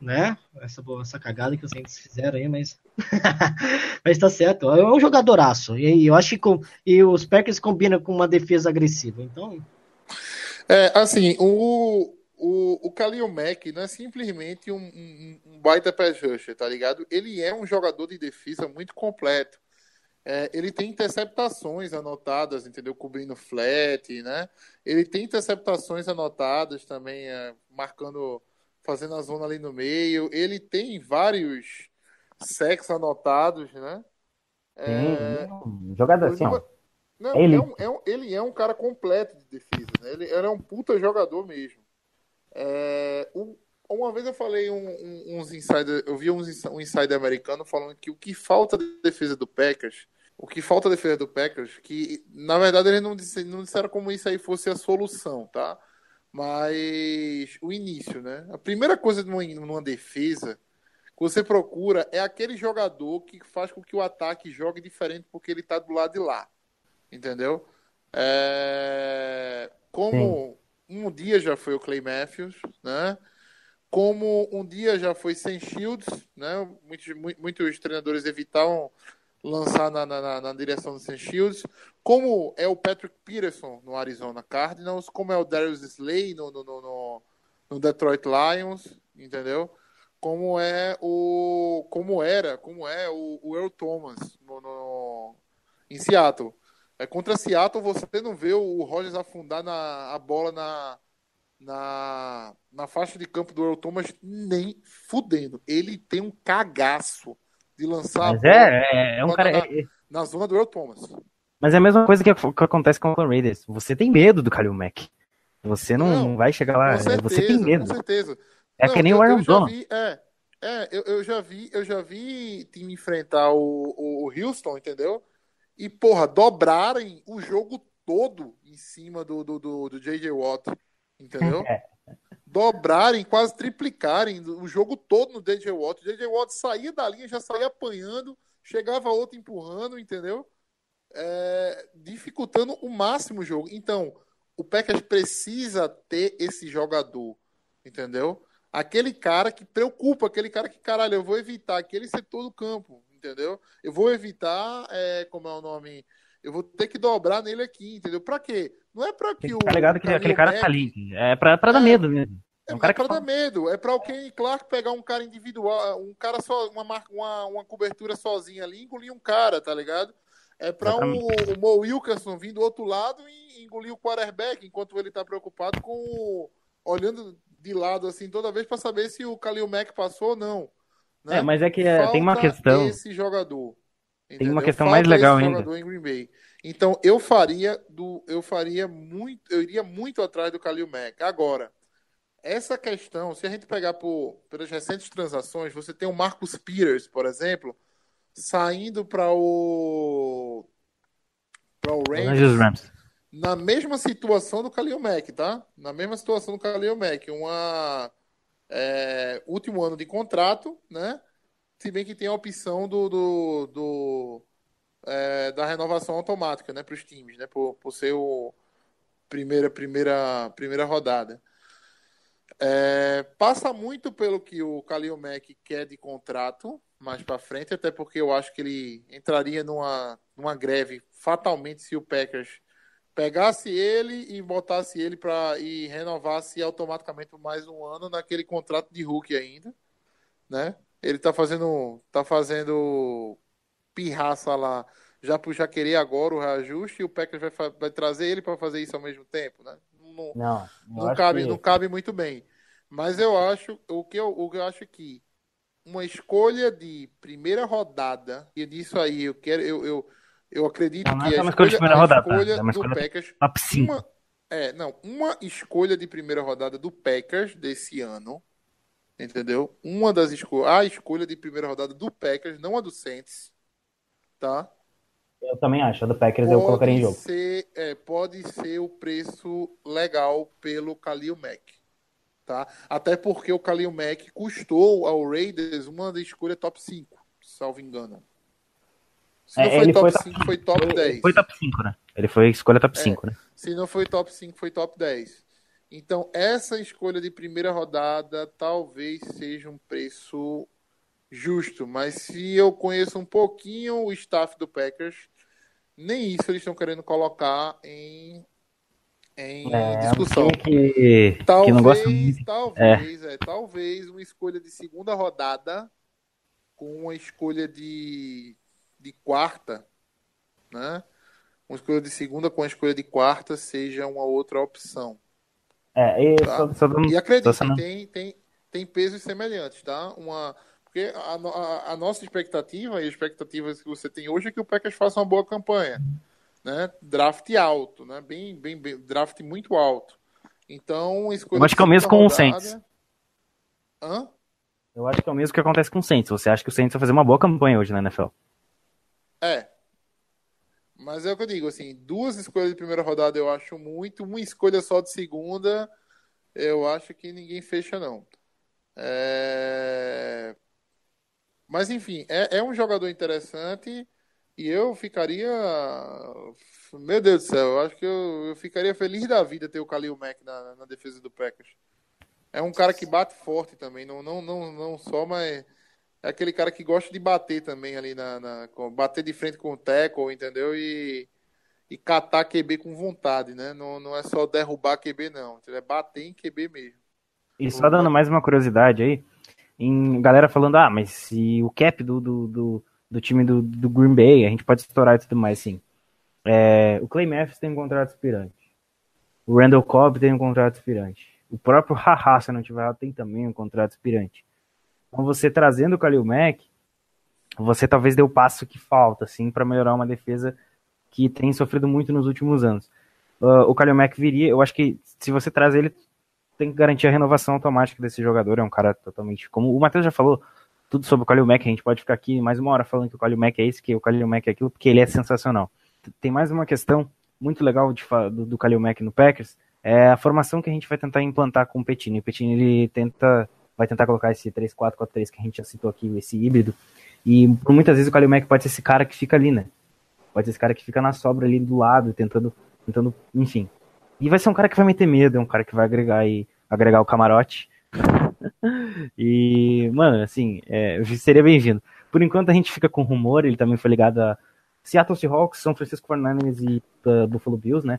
né? Essa, essa cagada que os Saints fizeram aí, mas. mas tá certo. É um jogadoraço. E eu acho que com... e os Packers combinam com uma defesa agressiva. Então. É, assim, o, o, o Khalil Mack não é simplesmente um, um, um baita pass rusher, tá ligado? Ele é um jogador de defesa muito completo. É, ele tem interceptações anotadas, entendeu? Cobrindo flat, né? Ele tem interceptações anotadas também, é, marcando, fazendo a zona ali no meio. Ele tem vários sacks anotados, né? É, jogador assim, ó. Não, ele... É um, é um, ele é um cara completo de defesa, né? Ele, ele é um puta jogador mesmo. É, um, uma vez eu falei um, um, uns insider, eu vi uns, um insider americano falando que o que falta de defesa do Packers, o que falta de defesa do Packers, que na verdade eles não, disse, não disseram como isso aí fosse a solução, tá? Mas o início, né? A primeira coisa numa, numa defesa que você procura é aquele jogador que faz com que o ataque jogue diferente porque ele tá do lado de lá. Entendeu? É... Como Sim. um dia já foi o Clay Matthews, né? Como um dia já foi sem Shields, né? Muitos, muitos treinadores evitavam lançar na, na, na direção do Sam Shields, como é o Patrick Peterson no Arizona Cardinals, como é o Darius Slay no, no, no, no Detroit Lions, entendeu? Como é o como era, como é o, o Earl Thomas no, no, em Seattle. É, contra Seattle, você não vê o Rogers afundar na, a bola na, na, na faixa de campo do Earl Thomas nem fudendo. Ele tem um cagaço de lançar Mas é, é, é um cara. Na, é... na, zona do Earl Thomas. Mas é a mesma coisa que, que acontece com o Raiders. Você tem medo do Khalil Mack. Você não, não vai chegar lá. Certeza, você tem medo. Com certeza. É não, que nem eu, o Aaron Donald. É, é eu, eu, já vi, eu já vi time enfrentar o, o, o Houston, entendeu? e, porra, dobrarem o jogo todo em cima do, do, do, do J.J. Watt, entendeu? É. dobrarem, quase triplicarem o jogo todo no J.J. Watt. O J.J. Watt saía da linha, já saía apanhando, chegava outro empurrando, entendeu? É, dificultando o máximo o jogo. Então, o Packers precisa ter esse jogador, entendeu? Aquele cara que preocupa, aquele cara que, caralho, eu vou evitar aquele setor do campo, entendeu? Eu vou evitar, é, como é o nome, eu vou ter que dobrar nele aqui, entendeu? Pra quê? Não é pra que o. Tá ligado que aquele cara tá ali. É pra, pra dar é, medo mesmo. É, um cara é pra dar medo. É pra o Kenny Clark pegar um cara individual, um cara só, uma, uma, uma cobertura sozinha ali, engolir um cara, tá ligado? É pra um, o Mo Wilkerson vir do outro lado e engolir o quarterback, enquanto ele tá preocupado com. olhando de lado assim toda vez para saber se o Khalil Mack passou ou não. Né? É, mas é que é, tem uma questão. Esse jogador. Tem uma questão mais legal ainda. Então eu faria do, eu faria muito, eu iria muito atrás do Khalil Mack. Agora, essa questão, se a gente pegar por pelas recentes transações, você tem o Marcus Peters, por exemplo, saindo para o para o Rams, Rams, na mesma situação do Khalil Mack, tá? Na mesma situação do Khalil Mack, uma é, último ano de contrato, né? Se bem que tem a opção do, do, do é, da renovação automática, né, para os times, né, por, por ser o primeira primeira primeira rodada. É, passa muito pelo que o Kalil Mack quer de contrato mais para frente, até porque eu acho que ele entraria numa, numa greve fatalmente se o Packers pegasse ele e botasse ele para e renovasse automaticamente mais um ano naquele contrato de Hulk ainda, né? Ele tá fazendo tá fazendo pirraça lá, já já querer agora o reajuste e o Packers vai, vai trazer ele para fazer isso ao mesmo tempo, né? Não, não, não cabe, que... não cabe muito bem. Mas eu acho o que eu, o que eu acho que uma escolha de primeira rodada e disso aí eu quero eu, eu eu acredito não, que é a escolha, de primeira rodada, escolha é do Packers. Top 5. Uma, é, não, uma escolha de primeira rodada do Packers desse ano. Entendeu? Uma das escolhas. A escolha de primeira rodada do Packers, não a do Saints. Tá? Eu também acho. A do Packers pode eu colocaria em jogo. Ser, é, pode ser o preço legal pelo Khalil Mack. Tá? Até porque o Khalil Mack custou ao Raiders uma da escolha top 5, salvo engano. Se não é, foi top foi 5, foi top 10. Foi top 5, né? Ele foi escolha top 5, é, né? Se não foi top 5, foi top 10. Então, essa escolha de primeira rodada talvez seja um preço justo, mas se eu conheço um pouquinho o staff do Packers, nem isso eles estão querendo colocar em, em É, discussão. que, que Talvez, muito. talvez, é. talvez uma escolha de segunda rodada com uma escolha de, de quarta, né? Uma escolha de segunda com a escolha de quarta seja uma outra opção. É, e Tá. só, só E acredite, só tem, tem, tem pesos semelhantes, tá? Uma, porque a, a- a nossa expectativa e as expectativas que você tem hoje é que o Packers faça uma boa campanha, né? Draft alto, né? Bem, bem, bem draft muito alto. Então, escolha Eu acho que é o mesmo com o Saints. Hã? Eu acho que é o mesmo que acontece com o Saints. Você acha que o Saints vai fazer uma boa campanha hoje na NFL? É. Mas é o que eu digo, assim, duas escolhas de primeira rodada eu acho muito, uma escolha só de segunda, eu acho que ninguém fecha, não. É... Mas enfim, é, é um jogador interessante e eu ficaria. Meu Deus do céu, eu acho que eu, eu ficaria feliz da vida ter o Khalil Mack na, na defesa do Packers. É um cara que bate forte também, não, não, não, não só, mas é aquele cara que gosta de bater também ali na, na bater de frente com o tackle, entendeu? E, e catar QB com vontade, né? Não, não é só derrubar QB não, é bater em QB mesmo. E só dando mais uma curiosidade aí, em galera falando, ah, mas se o cap do, do, do, do time do, do Green Bay, a gente pode estourar e tudo mais, sim. É, o Clay Matthews tem um contrato aspirante. O Randall Cobb tem um contrato aspirante. O próprio Haha, se não tiver errado, tem também um contrato aspirante. Então você trazendo o Khalil Mack, você talvez dê o passo que falta, assim, para melhorar uma defesa que tem sofrido muito nos últimos anos. Ah, o Khalil Mack viria, eu acho que se você traz ele, tem que garantir a renovação automática desse jogador. É um cara totalmente. Como o Matheus já falou, tudo sobre o Kalil Mack. A gente pode ficar aqui mais uma hora falando que o Kalil Mack é isso, que o Kalil Mack é aquilo, porque ele é sensacional. Tem mais uma questão muito legal de, do, do Kalil Mack no Packers. É a formação que a gente vai tentar implantar com o Petini. O Petini ele tenta, vai tentar colocar esse 3-4-4-3 que a gente já citou aqui, esse híbrido. E por muitas vezes o Kalil Mack pode ser esse cara que fica ali, né? Pode ser esse cara que fica na sobra ali do lado, tentando, tentando, enfim. E vai ser um cara que vai meter medo, é um cara que vai agregar e agregar o camarote. e, mano, assim, é, seria bem-vindo. Por enquanto a gente fica com rumor, ele também foi ligado a Seattle Seahawks, São Francisco 49ers e uh, Buffalo Bills, né?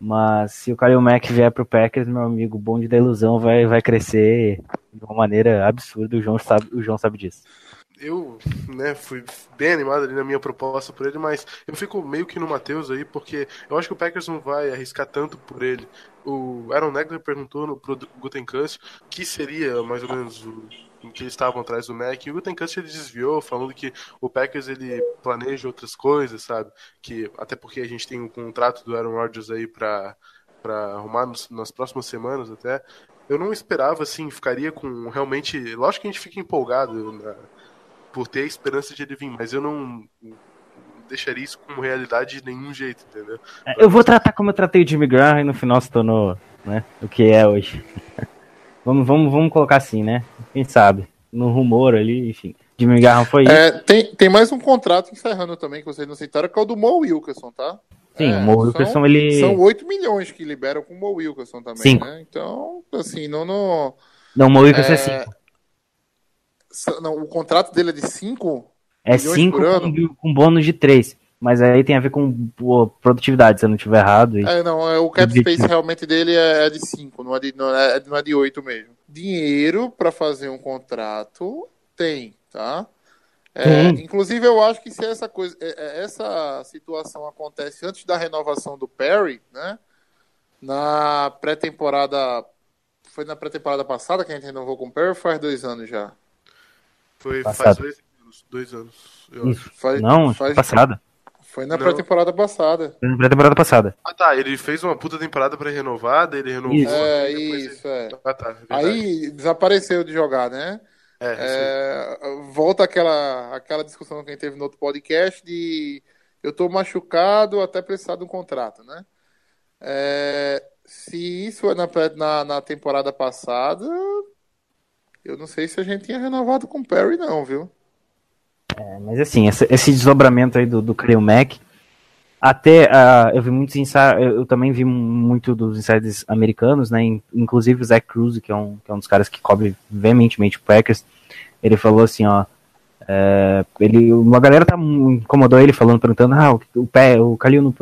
Mas se o Khalil Mack vier pro Packers, meu amigo, o bonde da ilusão vai, vai crescer de uma maneira absurda, o João sabe, o João sabe disso. Eu, né, fui bem animado ali na minha proposta por ele, mas eu fico meio que no Matheus aí, porque eu acho que o Packers não vai arriscar tanto por ele. O Aaron Negler perguntou no pro Gutenkast que seria mais ou menos o que eles estavam atrás do Mac, e o Gutenkast ele desviou, falando que o Packers ele planeja outras coisas, sabe? Que até porque a gente tem um contrato do Aaron Rodgers aí para para arrumar nos- nas próximas semanas até. Eu não esperava assim, ficaria com realmente, lógico que a gente fica empolgado na- por ter a esperança de ele vir, mas eu não deixaria isso como realidade de nenhum jeito, entendeu? É, Eu vou tratar como eu tratei o Jimmy Graham e no final se tornou né, o que é hoje. vamos, vamos, vamos colocar assim, né? Quem sabe? No rumor ali, enfim. Jimmy Graham foi isso. É, tem, tem mais um contrato encerrando também que vocês não citaram, que é o do Mo Wilkerson, tá? Sim, É, o Mo Wilkerson, são, ele. São 8 milhões que liberam com o Mo Wilkerson também, Cinco. né? Então, assim, não. não, Não, o Mo Wilkerson é é, 5. sa- não, o contrato dele é de 5? É milhões 5 por ano? com, com bônus de 3. Mas aí tem a ver com pô, produtividade, se eu não estiver errado. E... É, não, é, o cap space realmente dele é, é de 5, não, é de- não, é, não é de 8 mesmo. Dinheiro para fazer um contrato tem, tá? É. Inclusive, eu acho que se essa coisa, é, essa situação acontece antes da renovação do Perry, né? Na pré-temporada. Foi na pré-temporada passada que a gente renovou com o Perry ou faz dois anos já? Foi Passado. faz dois anos, dois anos, eu acho. Isso. Faz, Não, faz- passada. Foi na pré-temporada passada. Foi na temporada passada. Ah tá, ele fez uma puta temporada pra renovar, daí ele renovou. Isso. É, isso, é. ele- Ah tá, é. Aí desapareceu de jogar, né? É. É, volta aquela, aquela discussão que a gente teve no outro podcast de eu tô machucado até precisar de um contrato, né? É, se isso é na, na, na temporada passada, eu não sei se a gente tinha renovado com o Perry, não, viu? É, mas assim, esse, desdobramento aí do, do Khalil Mack, até uh, eu vi muitos insights, eu, eu, também vi muito dos insiders americanos, né? Inclusive o Zach Cruz, que é um, que é um dos caras que cobre veementemente o Packers, ele falou assim, ó. É, ele, uma galera tá incomodou ele falando, perguntando, ah, o, o, pé, o Kalil no,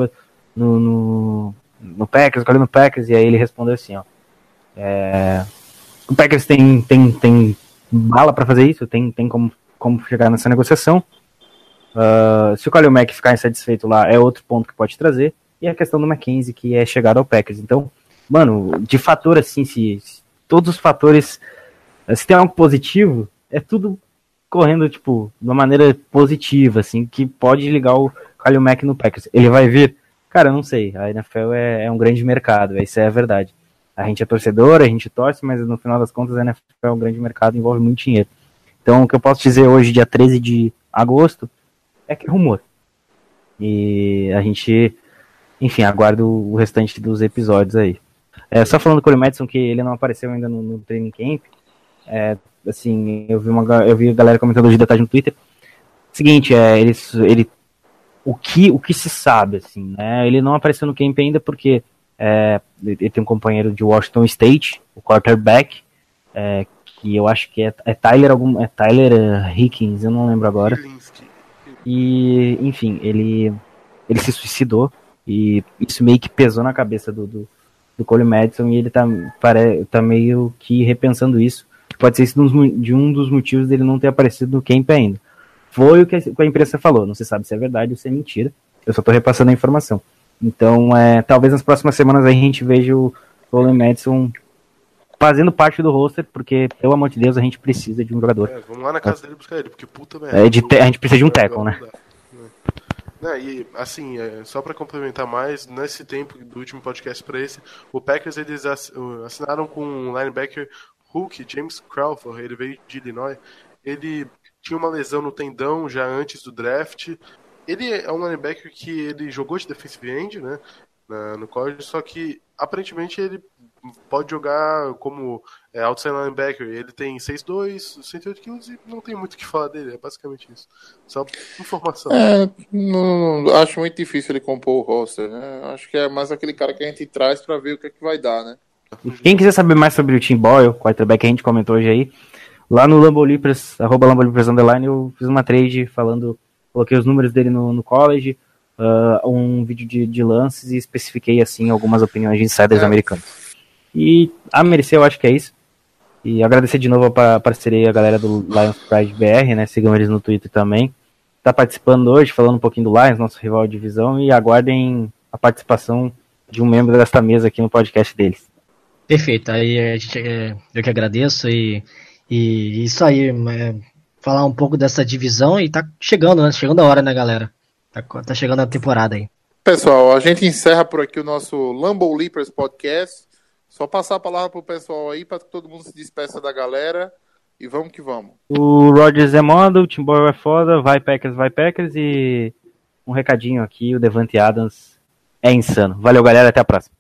no, no, no Packers, o Kalil no Packers, e aí ele respondeu assim, ó. É, o Packers tem, tem, tem bala para fazer isso, tem, tem como, como chegar nessa negociação. Uh, se o Kalil Mack ficar insatisfeito lá, é outro ponto que pode trazer. E a questão do Mackenzie, que é chegar ao Packers. Então, mano, de fator assim, se, se todos os fatores, se tem algo positivo, é tudo correndo, tipo, de uma maneira positiva, assim, que pode ligar o Kalil Mack no Packers. Ele vai vir? Cara, eu não sei. A NFL é, é um grande mercado, isso é a verdade. A gente é torcedor, a gente torce, mas no final das contas a NFL é um grande mercado, envolve muito dinheiro. Então, o que eu posso dizer hoje, dia 13 de agosto, é que é rumor. E a gente, enfim, aguarda o restante dos episódios aí. É, só falando com o Madison que ele não apareceu ainda no, no training camp. É, assim, eu vi uma eu vi a galera comentando hoje da tarde no Twitter. Seguinte, é, ele, ele o que o que se sabe assim, né? Ele não apareceu no camp ainda porque é, ele tem um companheiro de Washington State, o quarterback, é, que eu acho que é, é Tyler algum é Tyler uh, Higgins, eu não lembro agora. E, enfim, ele, ele se suicidou e isso meio que pesou na cabeça do, do, do Cole Madison e ele tá, pare, tá meio que repensando isso. Pode ser de um dos motivos dele não ter aparecido no camp ainda. Foi o que a imprensa falou, não se sabe se é verdade ou se é mentira. Eu só tô repassando a informação. Então, é, talvez nas próximas semanas a gente veja o Cole Madison fazendo parte do roster, porque, pelo amor de Deus, a gente precisa de um jogador. É, vamos lá na casa dele buscar ele, porque puta merda. É, te, a gente precisa de um tackle, né? É, e assim, é, só para complementar mais, nesse tempo do último podcast para esse, o Packers eles assinaram com um linebacker Hulk, James Crawford, ele veio de Illinois. Ele tinha uma lesão no tendão já antes do draft. Ele é um linebacker que ele jogou de defensive end, né, no college, só que aparentemente ele pode jogar como é, outside linebacker. Ele tem 6'2, 108 quilos e não tem muito o que falar dele. É basicamente isso. Só informação. É, não, acho muito difícil ele compor o roster. Né? Acho que é mais aquele cara que a gente traz para ver o que, é que vai dar, né? Quem quiser saber mais sobre o Tim Boyle, quarterback que a gente comentou hoje aí, lá no Lambolipers, arroba Lambolipers Underline, eu fiz uma trade falando, coloquei os números dele no, no college, uh, um vídeo de, de, lances e especifiquei assim algumas opiniões de insiders é. americanos. E a merecer, eu acho que é isso. E agradecer de novo a parceria a galera do Lions Pride BR, né? Sigam eles no Twitter também. Tá participando hoje, falando um pouquinho do Lions, nosso rival de divisão, e aguardem a participação de um membro desta mesa aqui no podcast deles. Perfeito, aí a gente, é, eu que agradeço e, e isso aí, é, falar um pouco dessa divisão e tá chegando, né? Chegando a hora, né, galera? Tá, tá chegando a temporada aí. Pessoal, a gente encerra por aqui o nosso Lambo Leapers Podcast. Só passar a palavra pro pessoal aí para que todo mundo se despeça da galera. E vamos que vamos. O Rogers é moda, o Tim Boyle é foda, vai Packers, vai Packers e um recadinho aqui, o Devante Adams é insano. Valeu, galera, até a próxima.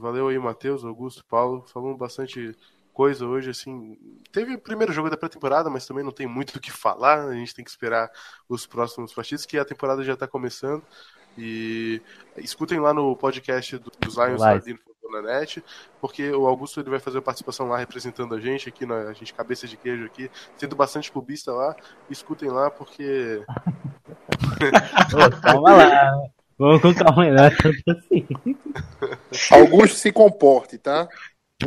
Valeu aí, Matheus, Augusto, Paulo. Falamos bastante coisa hoje, assim. Teve o primeiro jogo da pré-temporada, mas também não tem muito o que falar. A gente tem que esperar os próximos partidos, que a temporada já está começando. E escutem lá no podcast dos Lions Sardino na net, porque o Augusto ele vai fazer a participação lá representando a gente aqui, na, a gente cabeça de queijo aqui, sendo bastante clubista lá. Escutem lá, porque. calma lá. Vamos com calma aí, assim. Augusto se comporte, tá?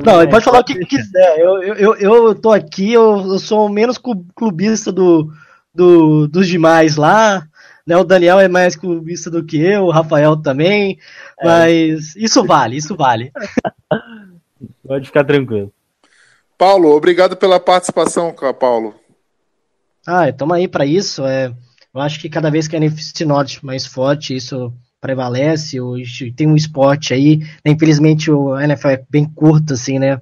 Não, ele pode falar o que quiser. Eu, eu, eu tô aqui, eu, eu sou o menos clubista do, do, dos demais lá. Né? O Daniel é mais clubista do que eu, o Rafael também. É. Mas isso vale, isso vale. Pode ficar tranquilo. Paulo, obrigado pela participação, Paulo. Ah, estamos aí para isso. É, eu acho que cada vez que a NFC Norte mais forte, isso prevalece. Hoje tem um esporte aí. Né? Infelizmente o NFL é bem curto, assim, né?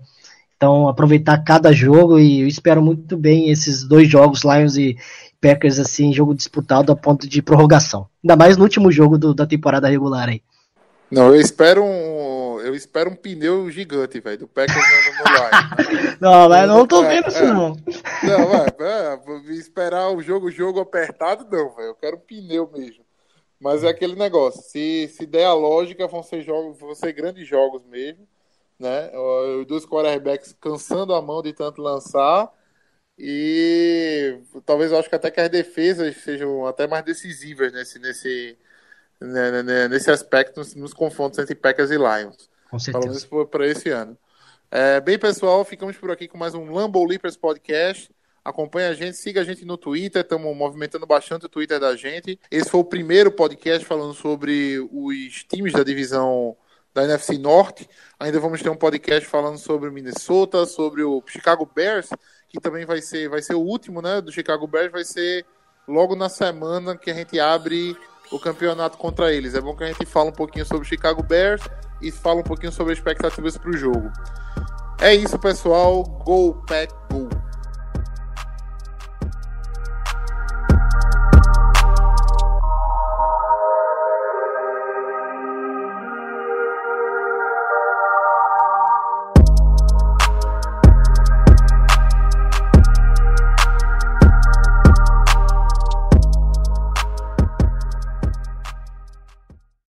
Então aproveitar cada jogo e eu espero muito bem esses dois jogos, Lions e, Packers assim, jogo disputado a ponto de prorrogação. Ainda mais no último jogo do, da temporada regular aí. Não, eu espero um, eu espero um pneu gigante, velho, do Packers no, no live. não, mas não tô vendo isso não. Não, vai, é, esperar o jogo, jogo apertado não, velho. Eu quero um pneu mesmo. Mas é aquele negócio, se, se der a lógica, vão ser jogos, vão ser grandes jogos mesmo, né? Os dois quarterbacks cansando a mão de tanto lançar e talvez eu acho que até que as defesas sejam até mais decisivas nesse, nesse, né, né, né nesse aspecto, nos, nos, confrontos entre Packers e Lions. Com certeza. Pelo menos para esse ano. É, bem, pessoal, ficamos por aqui com mais um Lambo Leapers Podcast. Acompanhe a gente, siga a gente no Twitter, estamos movimentando bastante o Twitter da gente. Esse foi o primeiro podcast falando sobre os times da divisão da NFC Norte. Ainda vamos ter um podcast falando sobre o Minnesota, sobre o Chicago Bears, que também vai ser, vai ser o último, né, do Chicago Bears, vai ser logo na semana que a gente abre o campeonato contra eles. É bom que a gente fala um pouquinho sobre o Chicago Bears e fala um pouquinho sobre expectativas para o jogo. É isso, pessoal. Go Pack